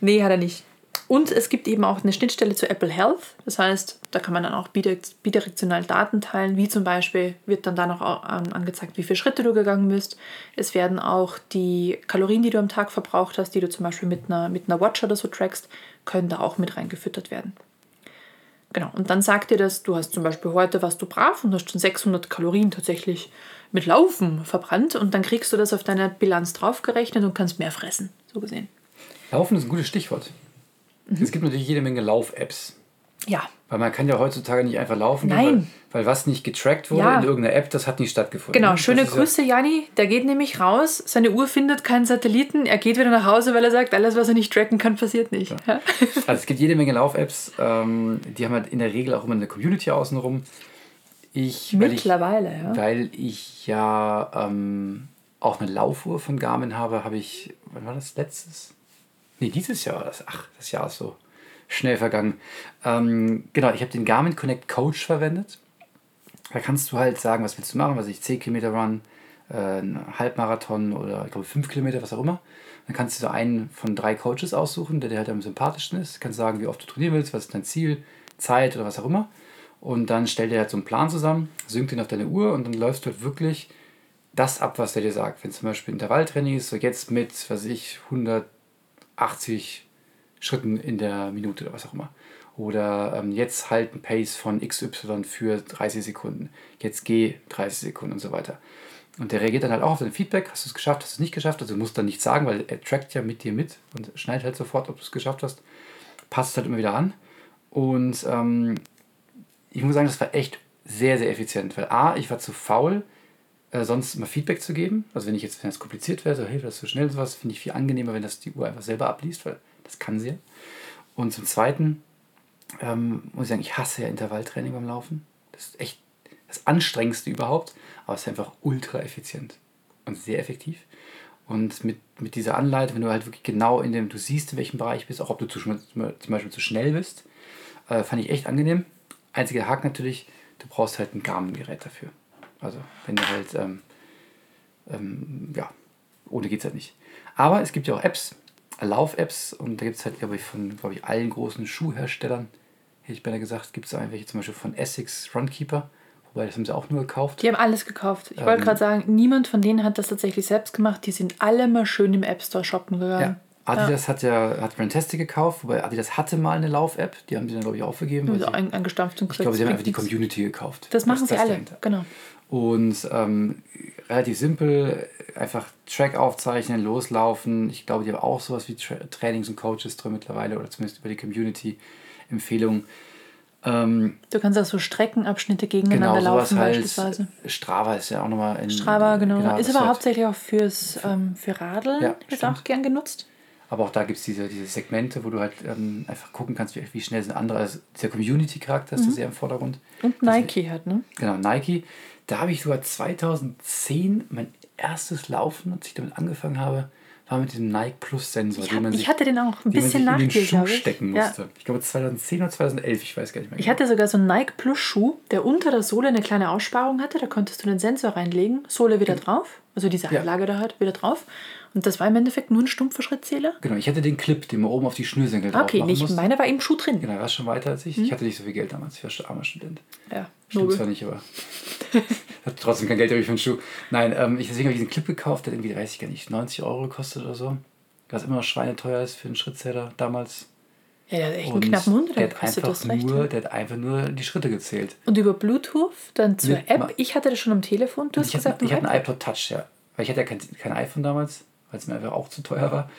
Nee, hat er nicht. Und es gibt eben auch eine Schnittstelle zu Apple Health. Das heißt, da kann man dann auch bidirektional Daten teilen, wie zum Beispiel wird dann da noch angezeigt, wie viele Schritte du gegangen bist. Es werden auch die Kalorien, die du am Tag verbraucht hast, die du zum Beispiel mit einer, mit einer Watch oder so trackst, können da auch mit reingefüttert werden. Genau, und dann sagt dir das, du hast zum Beispiel heute was du brav und hast schon 600 Kalorien tatsächlich mit Laufen verbrannt und dann kriegst du das auf deine Bilanz draufgerechnet und kannst mehr fressen, so gesehen. Laufen ist ein gutes Stichwort. Mhm. Es gibt natürlich jede Menge Lauf-Apps. Ja. Weil man kann ja heutzutage nicht einfach laufen, Nein. Weil, weil was nicht getrackt wurde Ja. in irgendeiner App, das hat nicht stattgefunden. Genau, schöne ja- Grüße, Jani. Der geht nämlich raus, seine Uhr findet keinen Satelliten, er geht wieder nach Hause, weil er sagt, alles, was er nicht tracken kann, passiert nicht. Ja. Also es gibt jede Menge Lauf-Apps, ähm, die haben halt in der Regel auch immer eine Community außenrum. Ich, weil ich, Mittlerweile, ja. weil ich ja ähm, auch eine Laufuhr von Garmin habe, habe ich, wann war das letztes? Nee, dieses Jahr war das. Ach, das Jahr ist so schnell vergangen. Ähm, genau, ich habe den Garmin Connect Coach verwendet. Da kannst du halt sagen, was willst du machen, was ich 10 Kilometer Run, äh, einen Halbmarathon oder ich glaube 5 Kilometer, was auch immer. Dann kannst du so einen von drei Coaches aussuchen, der dir halt am sympathischsten ist. Du kannst sagen, wie oft du trainieren willst, was ist dein Ziel, Zeit oder was auch immer. Und dann stellt er halt so einen Plan zusammen, synkt ihn auf deine Uhr und dann läufst du halt wirklich das ab, was der dir sagt. Wenn zum Beispiel Intervalltraining ist, so jetzt mit, was ich, 180 Schritten in der Minute oder was auch immer. Oder ähm, jetzt halt ein Pace von XY für 30 Sekunden. Jetzt geh 30 Sekunden und so weiter. Und der reagiert dann halt auch auf dein Feedback. Hast du es geschafft, hast du es nicht geschafft? Also du musst dann nichts sagen, weil er trackt ja mit dir mit und schneidet halt sofort, ob du es geschafft hast. Passt halt immer wieder an. Und ähm, ich muss sagen, das war echt sehr, sehr effizient. Weil A, ich war zu faul, äh, sonst mal Feedback zu geben. Also wenn ich jetzt, wenn das kompliziert wäre, so, hey, das ist so schnell und sowas, finde ich viel angenehmer, wenn das die Uhr einfach selber abliest, weil das kann sie ja. Und zum Zweiten ähm, muss ich sagen, ich hasse ja Intervalltraining beim Laufen. Das ist echt das Anstrengendste überhaupt, aber es ist einfach ultra effizient und sehr effektiv. Und mit, mit dieser Anleitung, wenn du halt wirklich genau in dem, du siehst, in welchem Bereich bist, auch ob du zu, zum Beispiel zu schnell bist, äh, fand ich echt angenehm. Einziger Haken natürlich, du brauchst halt ein Garmin-Gerät dafür. Also wenn du halt, ähm, ähm, ja, ohne geht es halt nicht. Aber es gibt ja auch Apps, Lauf-Apps und da gibt es halt, glaube ich, von glaube ich, allen großen Schuhherstellern, hätte ich beinahe gesagt, gibt es welche zum Beispiel von Essex Runkeeper, wobei das haben sie auch nur gekauft. Die haben alles gekauft. Ich ähm, wollte gerade sagen, niemand von denen hat das tatsächlich selbst gemacht. Die sind alle mal schön im App Store shoppen gegangen. Ja. Adidas ja. hat ja hat Fantastic gekauft, wobei Adidas hatte mal eine Lauf-App, die haben sie dann glaube ich aufgegeben. Also ein, eingestampft und Ich glaube, sie haben einfach die Community gekauft. Das machen sie alle, dahinter. genau. Und ähm, relativ simpel, einfach Track aufzeichnen, loslaufen. Ich glaube, die haben auch sowas wie Tra Trainings und Coaches drin mittlerweile oder zumindest über die Community Empfehlungen. Ähm, du kannst auch so Streckenabschnitte gegeneinander genau, laufen halt, beispielsweise. Strava ist ja auch nochmal in. Strava, genau. genau ist aber hauptsächlich auch fürs, ähm, für Radeln, ja, wird auch gern genutzt. Aber auch da gibt es diese, diese Segmente, wo du halt ähm, einfach gucken kannst, wie, wie schnell sind andere. Also dieser Community-Charakter ist mhm. da sehr im Vordergrund. Und Nike hat, ne? Genau, Nike. Da habe ich sogar 2010 mein erstes Laufen, als ich damit angefangen habe, war mit dem Nike Plus Sensor. Ich, hab, ich hatte den auch ein bisschen nach dir, Schuh stecken musste. Ja. Ich glaube 2010 oder 2011, ich weiß gar nicht mehr. Ich genau. hatte sogar so einen Nike Plus Schuh, der unter der Sohle eine kleine Aussparung hatte. Da konntest du den Sensor reinlegen, Sohle wieder genau. drauf, also diese Anlage ja. da halt wieder drauf. Und das war im Endeffekt nur ein stumpfer Schrittzähler? Genau, ich hatte den Clip, den man oben auf die Schnürsenkel drauf Okay, nicht, meiner war im Schuh drin. Genau, er war schon weiter als ich. Hm. Ich hatte nicht so viel Geld damals, ich war schon armer Student. Ja, Stimmt zwar nicht, aber hatte trotzdem kein Geld für einen Schuh. Nein, ähm, ich, deswegen habe ich diesen Clip gekauft, der irgendwie, weiß ich gar nicht, 90 Euro gekostet oder so. Was immer noch schweineteuer ist für einen Schrittzähler damals. Ja, der hat echt einen knappen Hund der hat einfach das recht. Nur, der hat einfach nur die Schritte gezählt. Und über Bluetooth dann zur Mit App? Ich hatte das schon am Telefon, du hast ich gesagt, hatte, Ich hatte einen iPod Touch, ja. Weil ich hatte ja kein, kein iPhone damals weil es mir einfach auch zu teuer war.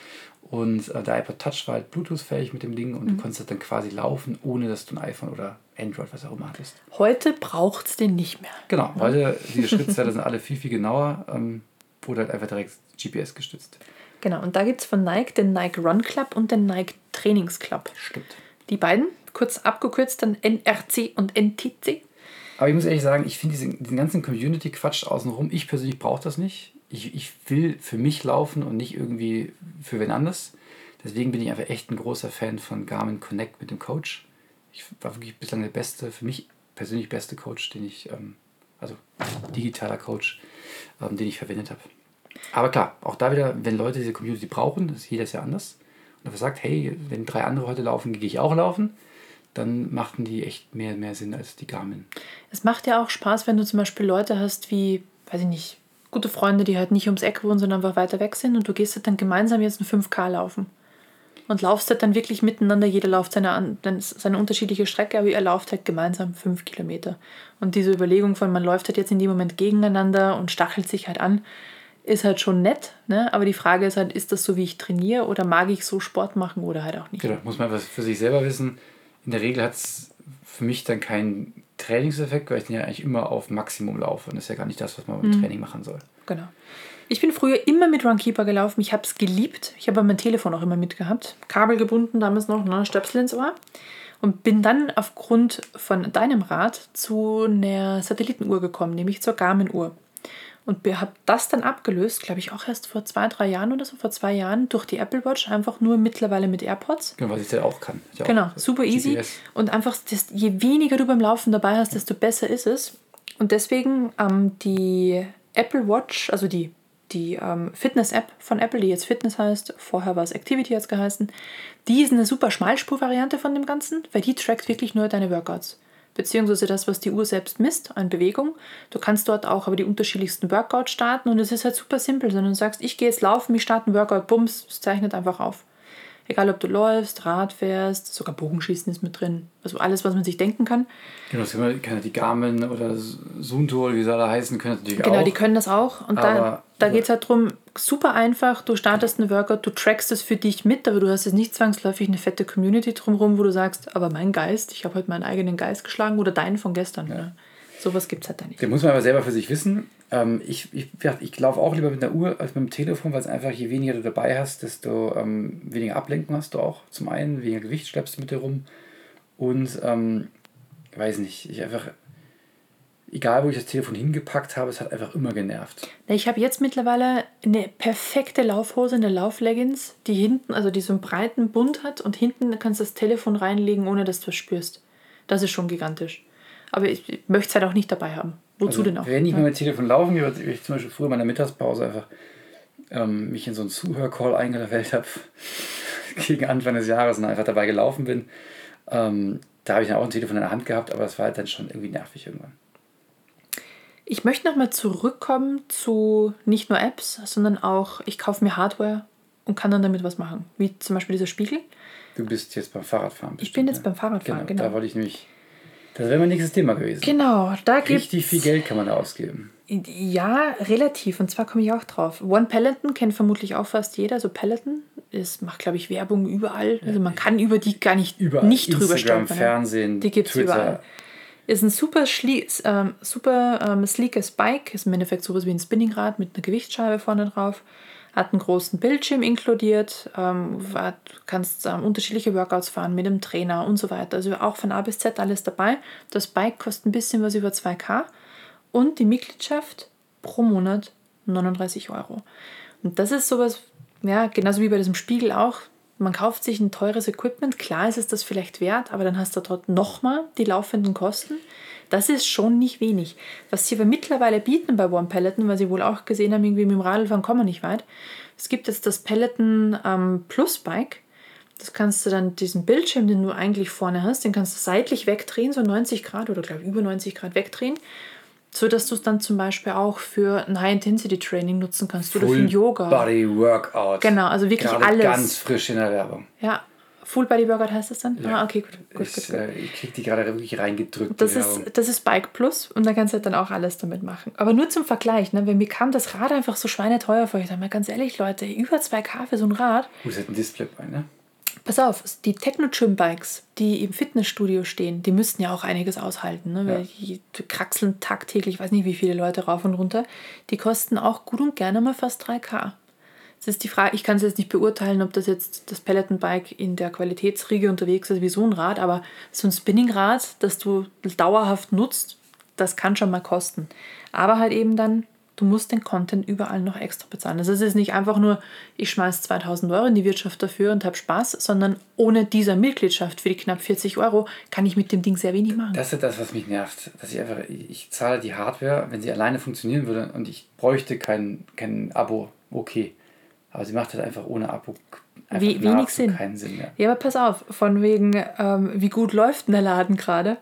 Und äh, der iPod Touch war halt Bluetooth-fähig mit dem Ding und mhm. du konntest dann quasi laufen, ohne dass du ein iPhone oder Android, was auch immer hattest. Heute braucht es den nicht mehr. Genau, heute diese Schrittzähler sind alle viel, viel genauer, ähm, wurde halt einfach direkt GPS gestützt. Genau, und da gibt es von Nike den Nike Run Club und den Nike Trainings Club. Stimmt. Die beiden, kurz abgekürzt dann NRC und NTC. Aber ich muss ehrlich sagen, ich finde diesen, diesen ganzen Community-Quatsch außenrum, ich persönlich brauche das nicht ich, ich will für mich laufen und nicht irgendwie für wen anders. Deswegen bin ich einfach echt ein großer Fan von Garmin Connect mit dem Coach. Ich war wirklich bislang der beste, für mich persönlich beste Coach, den ich, ähm, also digitaler Coach, ähm, den ich verwendet habe. Aber klar, auch da wieder, wenn Leute diese Community brauchen, das ist jeder ja anders, und einfach sagt, hey, wenn drei andere heute laufen, gehe ich auch laufen, dann machten die echt mehr, mehr Sinn als die Garmin. Es macht ja auch Spaß, wenn du zum Beispiel Leute hast wie, weiß ich nicht, gute Freunde, die halt nicht ums Eck wohnen, sondern einfach weiter weg sind und du gehst halt dann gemeinsam jetzt ein 5K laufen. Und laufst halt dann wirklich miteinander, jeder lauft seine, seine unterschiedliche Strecke, aber ihr lauft halt gemeinsam fünf Kilometer. Und diese Überlegung von, man läuft halt jetzt in dem Moment gegeneinander und stachelt sich halt an, ist halt schon nett, ne? aber die Frage ist halt, ist das so, wie ich trainiere oder mag ich so Sport machen oder halt auch nicht? Genau, muss man was für sich selber wissen. In der Regel hat es für mich dann keinen Trainingseffekt, weil ich den ja eigentlich immer auf Maximum laufe. Und das ist ja gar nicht das, was man beim mhm. Training machen soll. Genau. Ich bin früher immer mit Runkeeper gelaufen. Ich habe es geliebt. Ich habe mein Telefon auch immer mitgehabt. Kabel gebunden, damals noch, ne, Stöpsel ins Ohr. Und bin dann aufgrund von deinem Rat zu einer Satellitenuhr gekommen, nämlich zur Garmin-Uhr. Und habe das dann abgelöst, glaube ich auch erst vor zwei, drei Jahren oder so, vor zwei Jahren, durch die Apple Watch, einfach nur mittlerweile mit AirPods. Genau, was ich ja auch kann. Ja genau, auch super GPS. easy. Und einfach, das, je weniger du beim Laufen dabei hast, desto besser ist es. Und deswegen ähm, die Apple Watch, also die, die ähm, Fitness-App von Apple, die jetzt Fitness heißt, vorher war es Activity jetzt geheißen, die ist eine super Schmalspur-Variante von dem Ganzen, weil die trackt wirklich nur deine Workouts beziehungsweise das, was die Uhr selbst misst an Bewegung. Du kannst dort auch aber die unterschiedlichsten Workouts starten und es ist halt super simpel, sondern du sagst, ich gehe jetzt laufen, ich starte einen Workout, bums, es zeichnet einfach auf. Egal, ob du läufst, Rad fährst, sogar Bogenschießen ist mit drin. Also alles, was man sich denken kann. Genau, das können die Garmin oder Sunto oder wie sie alle heißen, können das natürlich genau, auch. Genau, die können das auch. Und aber, da, da geht es halt darum, super einfach, du startest einen Workout, du trackst es für dich mit, aber du hast jetzt nicht zwangsläufig eine fette Community drumherum, wo du sagst, aber mein Geist, ich habe heute meinen eigenen Geist geschlagen oder deinen von gestern. Ja. Sowas gibt es halt da nicht. Den muss man aber selber für sich wissen. Ähm, ich ich, ich laufe auch lieber mit einer Uhr als mit dem Telefon, weil es einfach, je weniger du dabei hast, desto ähm, weniger Ablenkung hast du auch. Zum einen, weniger Gewicht schleppst du mit dir rum. Und, ähm, weiß nicht, ich einfach, egal wo ich das Telefon hingepackt habe, es hat einfach immer genervt. Ich habe jetzt mittlerweile eine perfekte Laufhose, eine Laufleggings, die hinten, also die so einen breiten Bund hat und hinten kannst du das Telefon reinlegen, ohne dass du es spürst. Das ist schon gigantisch. Aber ich möchte es halt auch nicht dabei haben. Wozu also, denn auch? Wenn ich mit dem Telefon laufen gehe, wie ich zum Beispiel früher in meiner Mittagspause einfach ähm, mich in so einen Zuhörcall eingewählt habe, gegen Anfang des Jahres und einfach dabei gelaufen bin, ähm, da habe ich dann auch ein Telefon in der Hand gehabt, aber das war halt dann schon irgendwie nervig irgendwann. Ich möchte nochmal zurückkommen zu nicht nur Apps, sondern auch, ich kaufe mir Hardware und kann dann damit was machen. Wie zum Beispiel dieser Spiegel. Du bist jetzt beim Fahrradfahren. Bestimmt, ich bin jetzt ne? beim Fahrradfahren, genau, genau. Da wollte ich nämlich das wäre mein nächstes Thema gewesen. Genau, da gibt Richtig viel Geld kann man da ausgeben. Ja, relativ. Und zwar komme ich auch drauf. One Peloton kennt vermutlich auch fast jeder. So Peloton ist, macht, glaube ich, Werbung überall. Also man kann über die gar nicht, überall. nicht Instagram, drüber stolpern. Fernsehen, Die gibt es überall. Ist ein super, ähm, super ähm, sleekes Bike. Ist im Endeffekt sowas wie ein Spinningrad mit einer Gewichtsscheibe vorne drauf hat einen großen Bildschirm inkludiert, ähm, war, kannst ähm, unterschiedliche Workouts fahren mit einem Trainer und so weiter. Also auch von A bis Z alles dabei. Das Bike kostet ein bisschen was über 2K und die Mitgliedschaft pro Monat 39 Euro. Und das ist sowas, ja, genauso wie bei diesem Spiegel auch. Man kauft sich ein teures Equipment, klar ist es das vielleicht wert, aber dann hast du dort nochmal die laufenden Kosten. Das ist schon nicht wenig. Was sie aber mittlerweile bieten bei One Peloton, weil sie wohl auch gesehen haben, irgendwie mit dem Radlfahren kommen wir nicht weit. Es gibt jetzt das Peloton ähm, Plus Bike. Das kannst du dann, diesen Bildschirm, den du eigentlich vorne hast, den kannst du seitlich wegdrehen, so 90 Grad oder glaube über 90 Grad wegdrehen, so dass du es dann zum Beispiel auch für ein High-Intensity-Training nutzen kannst Full oder für ein Yoga. Body Workout. Genau, also wirklich Gerade alles. Ganz frisch in der Werbung. Ja, Full Body Workout heißt das dann? Ja. Ah, okay, gut. gut, ich, gut, gut. Äh, ich krieg die gerade wirklich reingedrückt. Das ist, das ist Bike Plus und da kannst du halt dann auch alles damit machen. Aber nur zum Vergleich, ne? Wenn mir kam das Rad einfach so schweineteuer vor. Ich sage mal ganz ehrlich, Leute, über 2K für so ein Rad. Gut, hat ein Display bei, ne? Pass auf, die Techno-Gym-Bikes, die im Fitnessstudio stehen, die müssten ja auch einiges aushalten. Ne? Weil die kraxeln tagtäglich, ich weiß nicht, wie viele Leute rauf und runter. Die kosten auch gut und gerne mal fast 3K. Es ist die Frage, ich kann es jetzt nicht beurteilen, ob das jetzt das Peloton-Bike in der Qualitätsriege unterwegs ist wie so ein Rad, aber so ein Spinningrad, das du dauerhaft nutzt, das kann schon mal kosten. Aber halt eben dann, du musst den Content überall noch extra bezahlen. Also es ist nicht einfach nur, ich schmeiß 2000 Euro in die Wirtschaft dafür und habe Spaß, sondern ohne dieser Mitgliedschaft für die knapp 40 Euro kann ich mit dem Ding sehr wenig machen. Das ist das, was mich nervt. Dass ich einfach, ich zahle die Hardware, wenn sie alleine funktionieren würde und ich bräuchte kein, kein Abo, okay. Aber sie macht das einfach ohne Abo. Einfach wie, wenig Sinn. Keinen Sinn mehr. Ja, aber pass auf, von wegen, ähm, wie gut läuft denn der Laden gerade?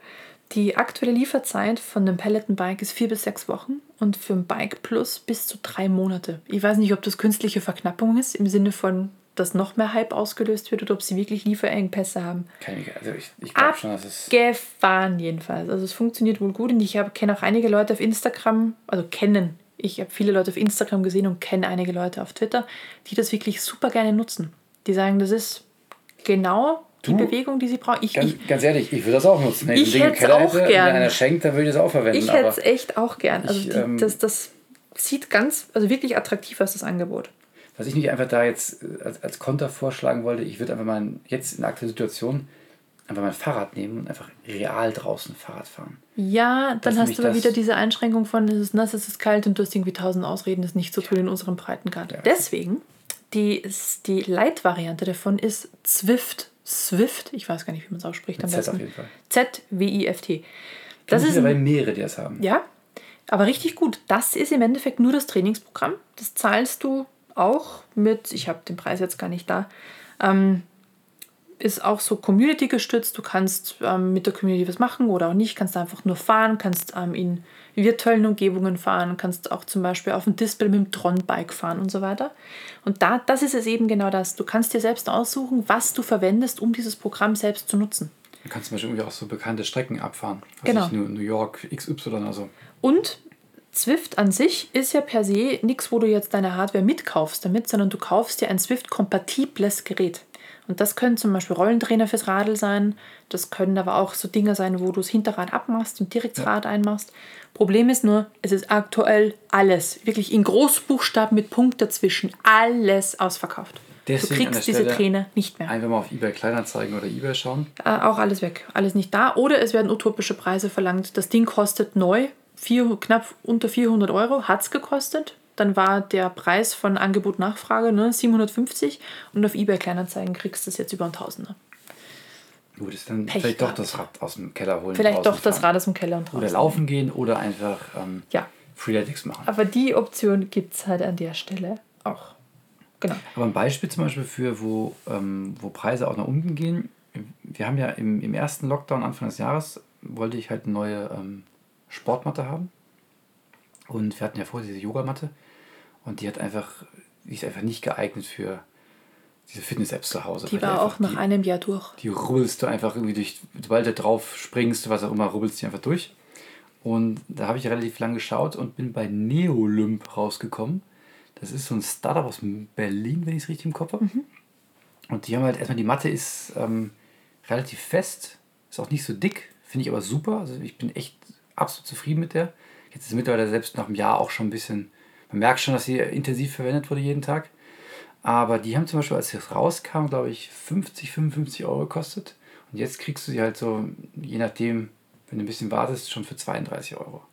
Die aktuelle Lieferzeit von einem Peloton-Bike ist vier bis sechs Wochen und für ein Bike Plus bis zu drei Monate. Ich weiß nicht, ob das künstliche Verknappung ist, im Sinne von, dass noch mehr Hype ausgelöst wird oder ob sie wirklich Lieferengpässe haben. Keine, also ich, ich glaube schon, dass es. Gefahren jedenfalls. Also es funktioniert wohl gut und ich kenne auch einige Leute auf Instagram, also kennen ich habe viele Leute auf Instagram gesehen und kenne einige Leute auf Twitter, die das wirklich super gerne nutzen. Die sagen, das ist genau die du, Bewegung, die sie brauchen. Ich, ganz, ganz, ehrlich, ich würde das auch nutzen. Wenn ich hätte es auch hätte, gern. Wenn einer schenkt, dann würde ich das auch verwenden. Ich hätte es echt auch gern. Also ich, die, ähm, das, das sieht ganz, also wirklich attraktiv aus, das Angebot. Was ich nicht einfach da jetzt als, als Konter vorschlagen wollte, ich würde einfach mal jetzt in der aktuellen Situation einfach mein Fahrrad nehmen und einfach real draußen Fahrrad fahren. Ja, dann hast du aber wieder diese Einschränkung von, es ist nass, es ist kalt und du hast irgendwie tausend Ausreden, das nicht zu tun in unserem Breitengrad. Ja. Deswegen, die, die Light-Variante davon ist Zwift. Swift, ich weiß gar nicht, wie man es ausspricht am besten. auf jeden Fall. Z-W-I-F-T. Das ist weil mehrere, die das haben. Ja, aber richtig gut. Das ist im Endeffekt nur das Trainingsprogramm. Das zahlst du auch mit, ich habe den Preis jetzt gar nicht da, ähm, ist auch so Community gestützt. Du kannst ähm, mit der Community was machen oder auch nicht. Kannst einfach nur fahren, kannst ähm, in virtuellen Umgebungen fahren, kannst auch zum Beispiel auf dem Display mit dem Tron-Bike fahren und so weiter. Und da, das ist es eben genau das. Du kannst dir selbst aussuchen, was du verwendest, um dieses Programm selbst zu nutzen. Du kannst zum Beispiel auch so bekannte Strecken abfahren. Also genau. New York, XY oder so. Und Swift an sich ist ja per se nichts, wo du jetzt deine Hardware mitkaufst damit, sondern du kaufst dir ein Swift-kompatibles Gerät. Und das können zum Beispiel Rollentrainer fürs Radl sein. Das können aber auch so Dinge sein, wo du das Hinterrad abmachst und direkt das Rad einmachst. Problem ist nur, es ist aktuell alles, wirklich in Großbuchstaben mit Punkt dazwischen, alles ausverkauft. Deswegen du kriegst diese Trainer nicht mehr. Einfach mal auf eBay Kleinanzeigen oder eBay schauen. Äh, auch alles weg, alles nicht da. Oder es werden utopische Preise verlangt. Das Ding kostet neu vier, knapp unter 400 Euro, hat es gekostet. Dann war der Preis von Angebot-Nachfrage ne, 750 und auf eBay Kleinanzeigen kriegst du es jetzt über ein Tausender. Gut, ist dann Pech vielleicht doch das Rad aus dem Keller holen. Vielleicht doch das fahren. Rad aus dem Keller und draußen. Oder laufen gehen oder einfach ähm, Ja. Freeletics machen. Aber die Option gibt es halt an der Stelle auch. Genau. Aber ein Beispiel zum Beispiel für, wo, ähm, wo Preise auch nach unten gehen. Wir haben ja im, im ersten Lockdown Anfang des Jahres, wollte ich halt eine neue ähm, Sportmatte haben. Und wir hatten ja vorher diese Yogamatte. Und die hat einfach, die ist einfach nicht geeignet für diese Fitness-Apps zu Hause. Die war auch nach die, einem Jahr durch. die rubbelst du einfach irgendwie durch, sobald du drauf springst, was auch immer, rubbelst du einfach durch. Und da habe ich relativ lang geschaut und bin bei Neolymp rausgekommen. Das ist so ein Startup aus Berlin, wenn ich es richtig im Kopf habe. Und die haben halt erstmal, die Matte ist ähm, relativ fest, ist auch nicht so dick, finde ich aber super. Also ich bin echt absolut zufrieden mit der. Jetzt ist mittlerweile selbst nach einem Jahr auch schon ein bisschen, man merkt schon, dass sie intensiv verwendet wurde jeden Tag. Aber die haben zum Beispiel, als es rauskam, glaube ich, 50, 55 Euro gekostet. Und jetzt kriegst du sie halt so, je nachdem, wenn du ein bisschen wartest, schon für 32 Euro.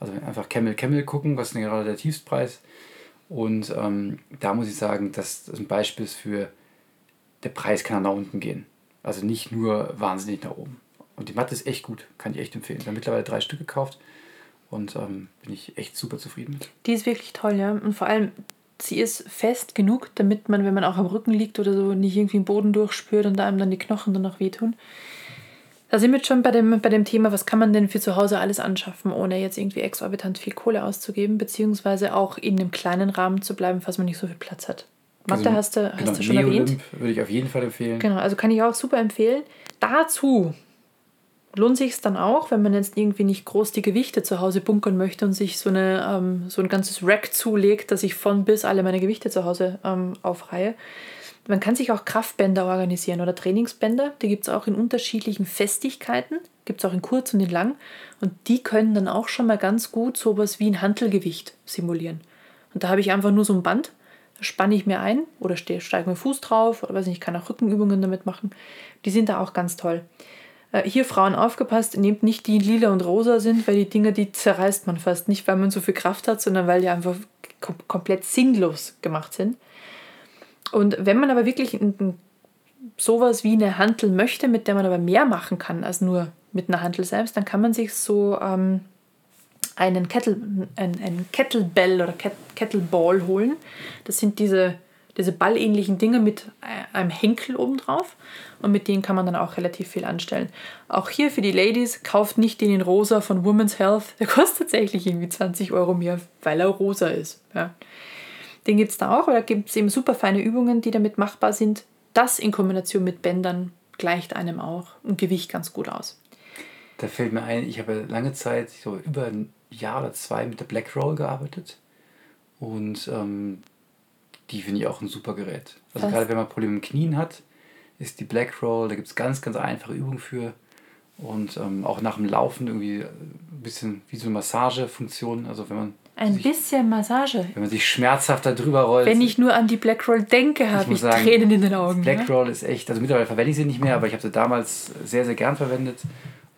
Also einfach Camel Camel gucken, was ist denn gerade der Tiefstpreis. Und ähm, da muss ich sagen, dass das ein Beispiel ist für, der Preis kann nach unten gehen. Also nicht nur wahnsinnig nach oben. Und die Matte ist echt gut, kann ich echt empfehlen. Ich habe mittlerweile drei Stück gekauft und ähm, bin ich echt super zufrieden mit. Die ist wirklich toll, ja. Und vor allem, sie ist fest genug, damit man, wenn man auch am Rücken liegt oder so, nicht irgendwie den Boden durchspürt und da einem dann die Knochen dann noch wehtun. Da sind wir jetzt schon bei dem, bei dem Thema, was kann man denn für zu Hause alles anschaffen, ohne jetzt irgendwie exorbitant viel Kohle auszugeben, beziehungsweise auch in einem kleinen Rahmen zu bleiben, falls man nicht so viel Platz hat. Mathe Also, hast du, hast genau, du schon erwähnt. Würde ich auf jeden Fall empfehlen. Genau, also kann ich auch super empfehlen. Dazu lohnt sich es dann auch, wenn man jetzt irgendwie nicht groß die Gewichte zu Hause bunkern möchte und sich so, eine, ähm, so ein ganzes Rack zulegt, dass ich von bis alle meine Gewichte zu Hause ähm, aufreihe. Man kann sich auch Kraftbänder organisieren oder Trainingsbänder. Die gibt es auch in unterschiedlichen Festigkeiten. Gibt es auch in kurz und in lang. Und die können dann auch schon mal ganz gut sowas wie ein Hantelgewicht simulieren. Und da habe ich einfach nur so ein Band, spanne ich mir ein oder steige mit dem Fuß drauf oder weiß nicht, ich kann auch Rückenübungen damit machen. Die sind da auch ganz toll. Äh, Hier Frauen aufgepasst, nehmt nicht die in lila und rosa sind, weil die Dinger, die zerreißt man fast. Nicht, weil man so viel Kraft hat, sondern weil die einfach kom komplett sinnlos gemacht sind. Und wenn man aber wirklich sowas wie eine Hantel möchte, mit der man aber mehr machen kann als nur mit einer Hantel selbst, dann kann man sich so ähm, einen Kettle, ein, ein Kettlebell oder Ket Kettleball holen. Das sind diese, diese ballähnlichen Dinge mit äh, einem Henkel obendrauf und mit denen kann man dann auch relativ viel anstellen. Auch hier für die Ladies, kauft nicht den in rosa von Women's Health. Der kostet tatsächlich irgendwie 20 Euro mehr, weil er rosa ist. Ja. Den gibt es da auch, da gibt es eben super feine Übungen, die damit machbar sind. Das in Kombination mit Bändern gleicht einem auch ein Gewicht ganz gut aus. Da fällt mir ein, ich habe lange Zeit, so über ein Jahr oder zwei mit der Black Roll gearbeitet. Und ähm, die finde ich auch ein super Gerät. Also Was? gerade wenn man Probleme mit Knien hat, ist die Black Roll, da gibt es ganz, ganz einfache Übungen für. Und ähm, auch nach dem Laufen irgendwie ein bisschen wie so eine Massagefunktion. Also wenn man, Ein sich, bisschen Massage. wenn man sich schmerzhaft da drüber rollt. Wenn ich nur an die Black Roll denke, habe muss ich, sagen, Tränen in den Augen. Black ja? Roll ist echt, also mittlerweile verwende ich sie nicht mehr, aber ich habe sie damals sehr, sehr gern verwendet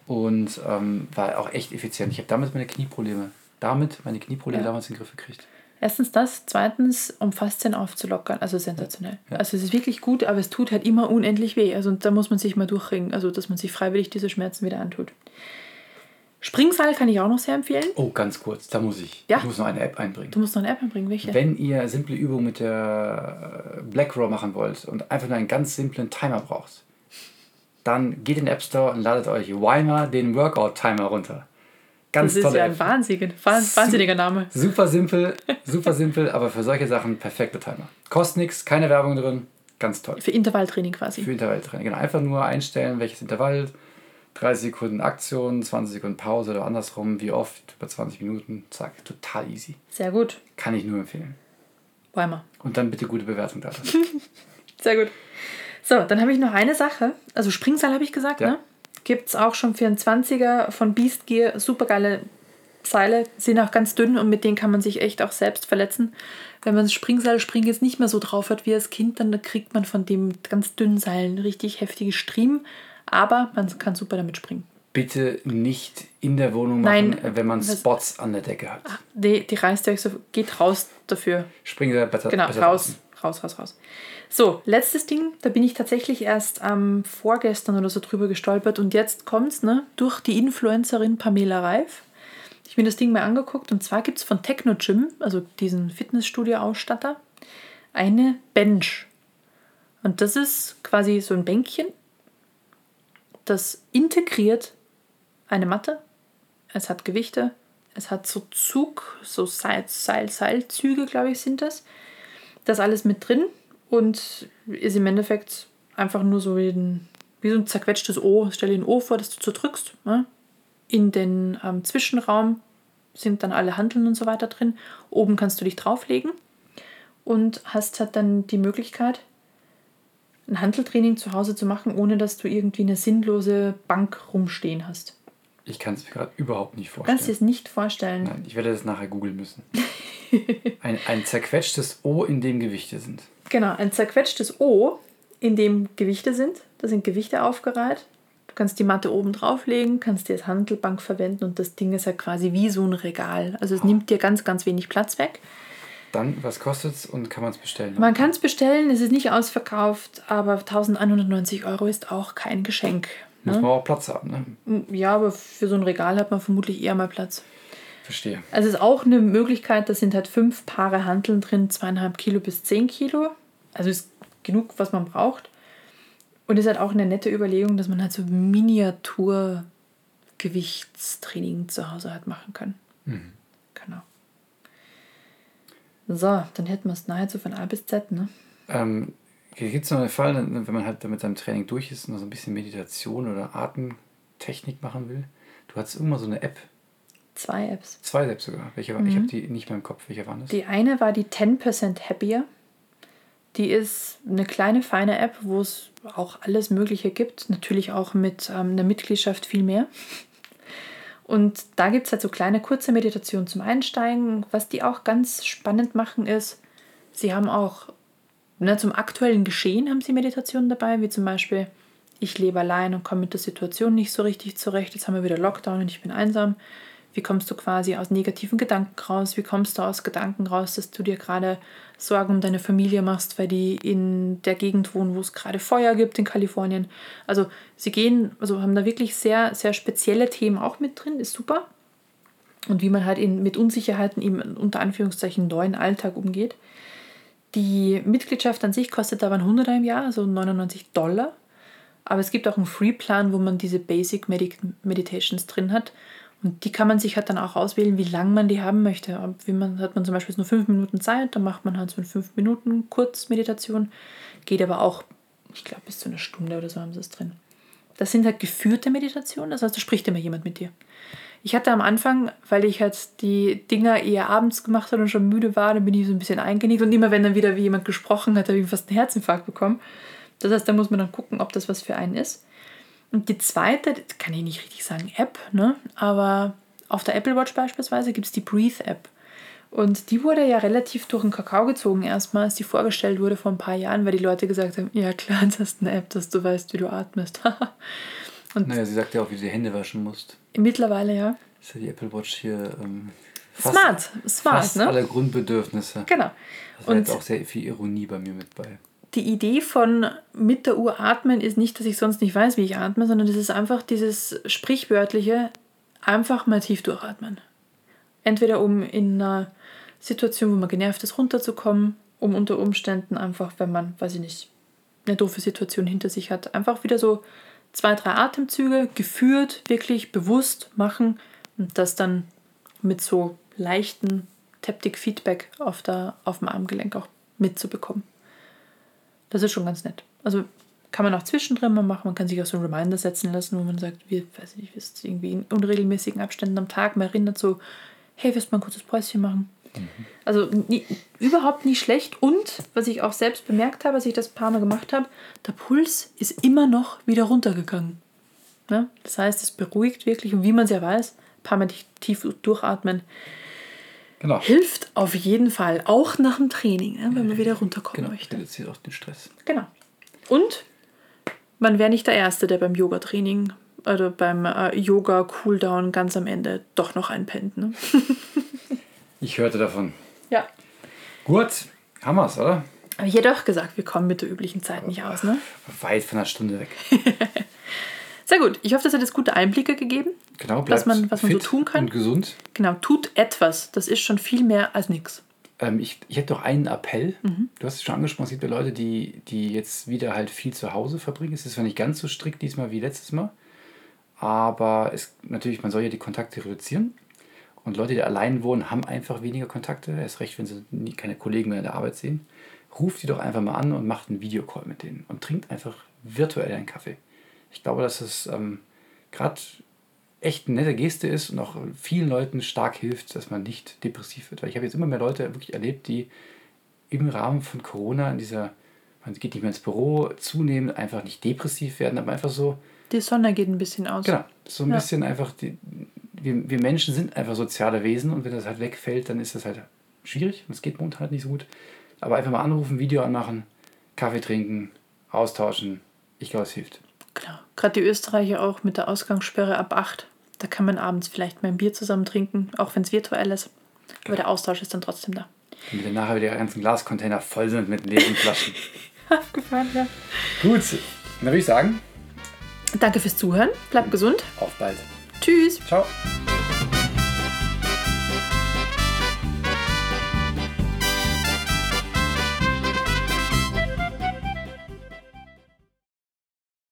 und ähm, war auch echt effizient. Ich habe damit meine Knieprobleme, damit meine Knieprobleme Ja. damals in den Griff gekriegt. Erstens das, zweitens, um Faszien aufzulockern. Also sensationell. Ja. Also es ist wirklich gut, aber es tut halt immer unendlich weh. Also da muss man sich mal durchringen, also dass man sich freiwillig diese Schmerzen wieder antut. Springseil kann ich auch noch sehr empfehlen. Oh, ganz kurz, da muss ich. Ja. Ich muss noch eine App einbringen. Du musst noch eine App anbringen, welche? Wenn ihr simple Übungen mit der äh, Black Roll machen wollt und einfach nur einen ganz simplen Timer braucht, dann geht in den App Store und ladet euch Weimer den Workout-Timer runter. Ganz das ist ja ein wahnsinniger, wahnsinniger Name. Super simpel, super simpel, aber für solche Sachen perfekter Timer. Kostet nichts, keine Werbung drin, ganz toll. Für Intervalltraining quasi. Für Intervalltraining. Genau, einfach nur einstellen, welches Intervall, 30 Sekunden Aktion, 20 Sekunden Pause oder andersrum, wie oft, über 20 Minuten, zack, total easy. Sehr gut. Kann ich nur empfehlen. Weimar. Und dann bitte gute Bewertung da. Sehr gut. So, dann habe ich noch eine Sache. Also Springseil habe ich gesagt, Ja. ne? Gibt es auch schon für einen 20er von Beast Gear. Supergeile Seile. Sind auch ganz dünn und mit denen kann man sich echt auch selbst verletzen. Wenn man das Springseil springen jetzt nicht mehr so drauf hat wie als Kind, dann kriegt man von dem ganz dünnen Seilen richtig heftige Striemen. Aber man kann super damit springen. Bitte nicht in der Wohnung Nein. machen, äh, wenn man Was- Spots an der Decke hat. Die, die reißt ihr euch so, geht raus dafür. Springen Sie besser, Genau, besser raus, raus, raus, raus. So, letztes Ding, da bin ich tatsächlich erst am vorgestern oder so drüber gestolpert und jetzt kommt's, ne, durch die Influencerin Pamela Reif. Ich mir das Ding mal angeguckt und zwar gibt es von Techno Gym, also diesen Fitnessstudio-Ausstatter, eine Bench. Und das ist quasi so ein Bänkchen, das integriert eine Matte, es hat Gewichte, es hat so Zug, so Seil, Seil, Seilzüge, glaube ich, sind das. Das alles mit drin und ist im Endeffekt einfach nur so wie, ein, wie so ein zerquetschtes O. Stell dir ein O vor, das du zerdrückst. Ne? In den ähm, Zwischenraum sind dann alle Handeln und so weiter drin. Oben kannst du dich drauflegen und hast halt dann die Möglichkeit, ein Handeltraining zu Hause zu machen, ohne dass du irgendwie eine sinnlose Bank rumstehen hast. Ich kann es mir gerade überhaupt nicht Du kannst vorstellen. es nicht vorstellen. Nein, ich werde das nachher googeln müssen. ein, ein zerquetschtes O, in dem Gewichte sind. Genau, ein zerquetschtes O, in dem Gewichte sind. Da sind Gewichte aufgereiht. Du kannst die Matte oben drauflegen, kannst die als Handelbank verwenden und das Ding ist ja quasi wie so ein Regal. Also es nimmt dir ganz, ganz wenig Platz weg. Dann, was kostet es und kann man es bestellen? Man kann es bestellen, es ist nicht ausverkauft, aber 1190 Euro ist auch kein Geschenk. Muss man auch Platz haben, ne? Ja, aber für so ein Regal hat man vermutlich eher mal Platz. Verstehe. Also es ist auch eine Möglichkeit, da sind halt fünf Paare Hanteln drin, zweieinhalb Kilo bis zehn Kilo. Also ist genug, was man braucht. Und ist halt auch eine nette Überlegung, dass man halt so Miniatur-Gewichtstraining zu Hause halt machen kann. Genau. So, dann hätten wir es nahezu von A bis Z, ne? Ähm, Gibt es noch einen Fall, wenn man halt mit seinem Training durch ist und noch so ein bisschen Meditation oder Atemtechnik machen will? Du hattest irgendwann so eine App, Zwei Apps. zwei selbst sogar. Welche war? Ich habe die nicht mehr im Kopf. Welche waren das? Die eine war die 10% Happier. Die ist eine kleine, feine App, wo es auch alles Mögliche gibt. Natürlich auch mit ähm, einer Mitgliedschaft viel mehr. Und da gibt es halt so kleine, kurze Meditationen zum Einsteigen. Was die auch ganz spannend machen, ist, sie haben auch ne, zum aktuellen Geschehen haben sie Meditationen dabei, wie zum Beispiel, ich lebe allein und komme mit der Situation nicht so richtig zurecht. Jetzt haben wir wieder Lockdown und ich bin einsam. Wie kommst du quasi aus negativen Gedanken raus? Wie kommst du aus Gedanken raus, dass du dir gerade Sorgen um deine Familie machst, weil die in der Gegend wohnen, wo es gerade Feuer gibt in Kalifornien? Also sie gehen, also haben da wirklich sehr, sehr spezielle Themen auch mit drin, ist super. Und wie man halt in, mit Unsicherheiten im unter Anführungszeichen neuen Alltag umgeht. Die Mitgliedschaft an sich kostet aber ein 100 im Jahr, also 99 Dollar. Aber es gibt auch einen Free-Plan, wo man diese Basic Medi Meditations drin hat. Und die kann man sich halt dann auch auswählen, wie lang man die haben möchte. Wie man, hat man zum Beispiel nur fünf Minuten Zeit, dann macht man halt so eine fünf Minuten Kurzmeditation. Geht aber auch, ich glaube, bis zu einer Stunde oder so haben sie es drin. Das sind halt geführte Meditationen, das heißt, da spricht immer jemand mit dir. Ich hatte am Anfang, weil ich halt die Dinger eher abends gemacht habe und schon müde war, dann bin ich so ein bisschen eingenickt. Und immer wenn dann wieder wie jemand gesprochen hat, habe ich fast einen Herzinfarkt bekommen. Das heißt, da muss man dann gucken, ob das was für einen ist. Und die zweite, das kann ich nicht richtig sagen, App, ne? aber auf der Apple Watch beispielsweise gibt es die Breathe App. Und die wurde ja relativ durch den Kakao gezogen erstmal, als die vorgestellt wurde vor ein paar Jahren, weil die Leute gesagt haben, ja klar, das ist eine App, dass du weißt, wie du atmest. Und Naja, sie sagt ja auch, wie du die Hände waschen musst. mittlerweile ja. Ist ja die Apple Watch hier ähm, Smart, smart, fast ne? alle Grundbedürfnisse. Genau. Da ist Und auch sehr viel Ironie bei mir mit bei. Die Idee von mit der Uhr atmen ist nicht, dass ich sonst nicht weiß, wie ich atme, sondern das ist einfach dieses sprichwörtliche, einfach mal tief durchatmen. Entweder um in einer Situation, wo man genervt ist, runterzukommen, um unter Umständen einfach, wenn man, weiß ich nicht, eine doofe Situation hinter sich hat, einfach wieder so zwei, drei Atemzüge geführt, wirklich bewusst machen und das dann mit so leichten Taptic-Feedback auf, der, auf dem Armgelenk auch mitzubekommen. Das ist schon ganz nett. Also kann man auch zwischendrin mal machen. Man kann sich auch so einen Reminder setzen lassen, wo man sagt, wie, weiß ich nicht, ist irgendwie in unregelmäßigen Abständen am Tag mal erinnert, so, hey, willst du mal ein kurzes Päuschen machen? Also nie, überhaupt nie schlecht. Und was ich auch selbst bemerkt habe, als ich das ein paar Mal gemacht habe, der Puls ist immer noch wieder runtergegangen. Ne? Das heißt, es beruhigt wirklich. Und wie man es ja weiß, ein paar Mal tief durchatmen Genau. hilft auf jeden Fall. Auch nach dem Training, ne? wenn man wieder runterkommen Genau, möchte. reduziert auch den Stress. Genau. Und man wäre nicht der Erste, der beim Yoga-Training oder beim äh, Yoga-Cooldown ganz am Ende doch noch einpennt. Ne? Ich hörte davon. Ja. Gut, haben wir's, oder? Aber ich hätte auch gesagt, wir kommen mit der üblichen Zeit nicht aus. Ne? Weit von einer Stunde weg. Sehr gut. Ich hoffe, das hat jetzt gute Einblicke gegeben. Genau, Was bleibt man- was man so tun kann. Und gesund. Genau, tut etwas. Das ist schon viel mehr als nichts. Ähm, ich ich hätte doch einen Appell. Mhm. Du hast es schon angesprochen, es gibt ja Leute, die, die jetzt wieder halt viel zu Hause verbringen. Es ist zwar nicht ganz so strikt diesmal wie letztes Mal, aber es, natürlich, man soll ja die Kontakte reduzieren. Und Leute, die allein wohnen, haben einfach weniger Kontakte. Erst recht, wenn sie nie, keine Kollegen mehr in der Arbeit sehen. Ruft die doch einfach mal an und macht einen Videocall mit denen und trinkt einfach virtuell einen Kaffee. Ich glaube, dass es ähm, gerade echt eine nette Geste ist und auch vielen Leuten stark hilft, dass man nicht depressiv wird. Weil ich habe jetzt immer mehr Leute wirklich erlebt, die im Rahmen von Corona in dieser, man geht nicht mehr ins Büro, zunehmend einfach nicht depressiv werden, aber einfach so, Die Sonne geht ein bisschen aus. genau, so ein Ja. bisschen einfach, die, wir, wir Menschen sind einfach soziale Wesen und wenn das halt wegfällt, dann ist das halt schwierig und es geht momentan halt nicht so gut. Aber einfach mal anrufen, Video anmachen, Kaffee trinken, austauschen, ich glaube, es hilft. Genau. Gerade die Österreicher auch mit der Ausgangssperre ab 8. Da kann man abends vielleicht mal ein Bier zusammen trinken, auch wenn es virtuell ist. Aber der Austausch ist dann trotzdem da. Damit dann nachher wieder ganzen Glascontainer voll sind mit leeren Flaschen. Gefallen, ja. Gut, dann würde ich sagen, Danke fürs Zuhören. Bleibt gesund. auf bald. Tschüss. Ciao.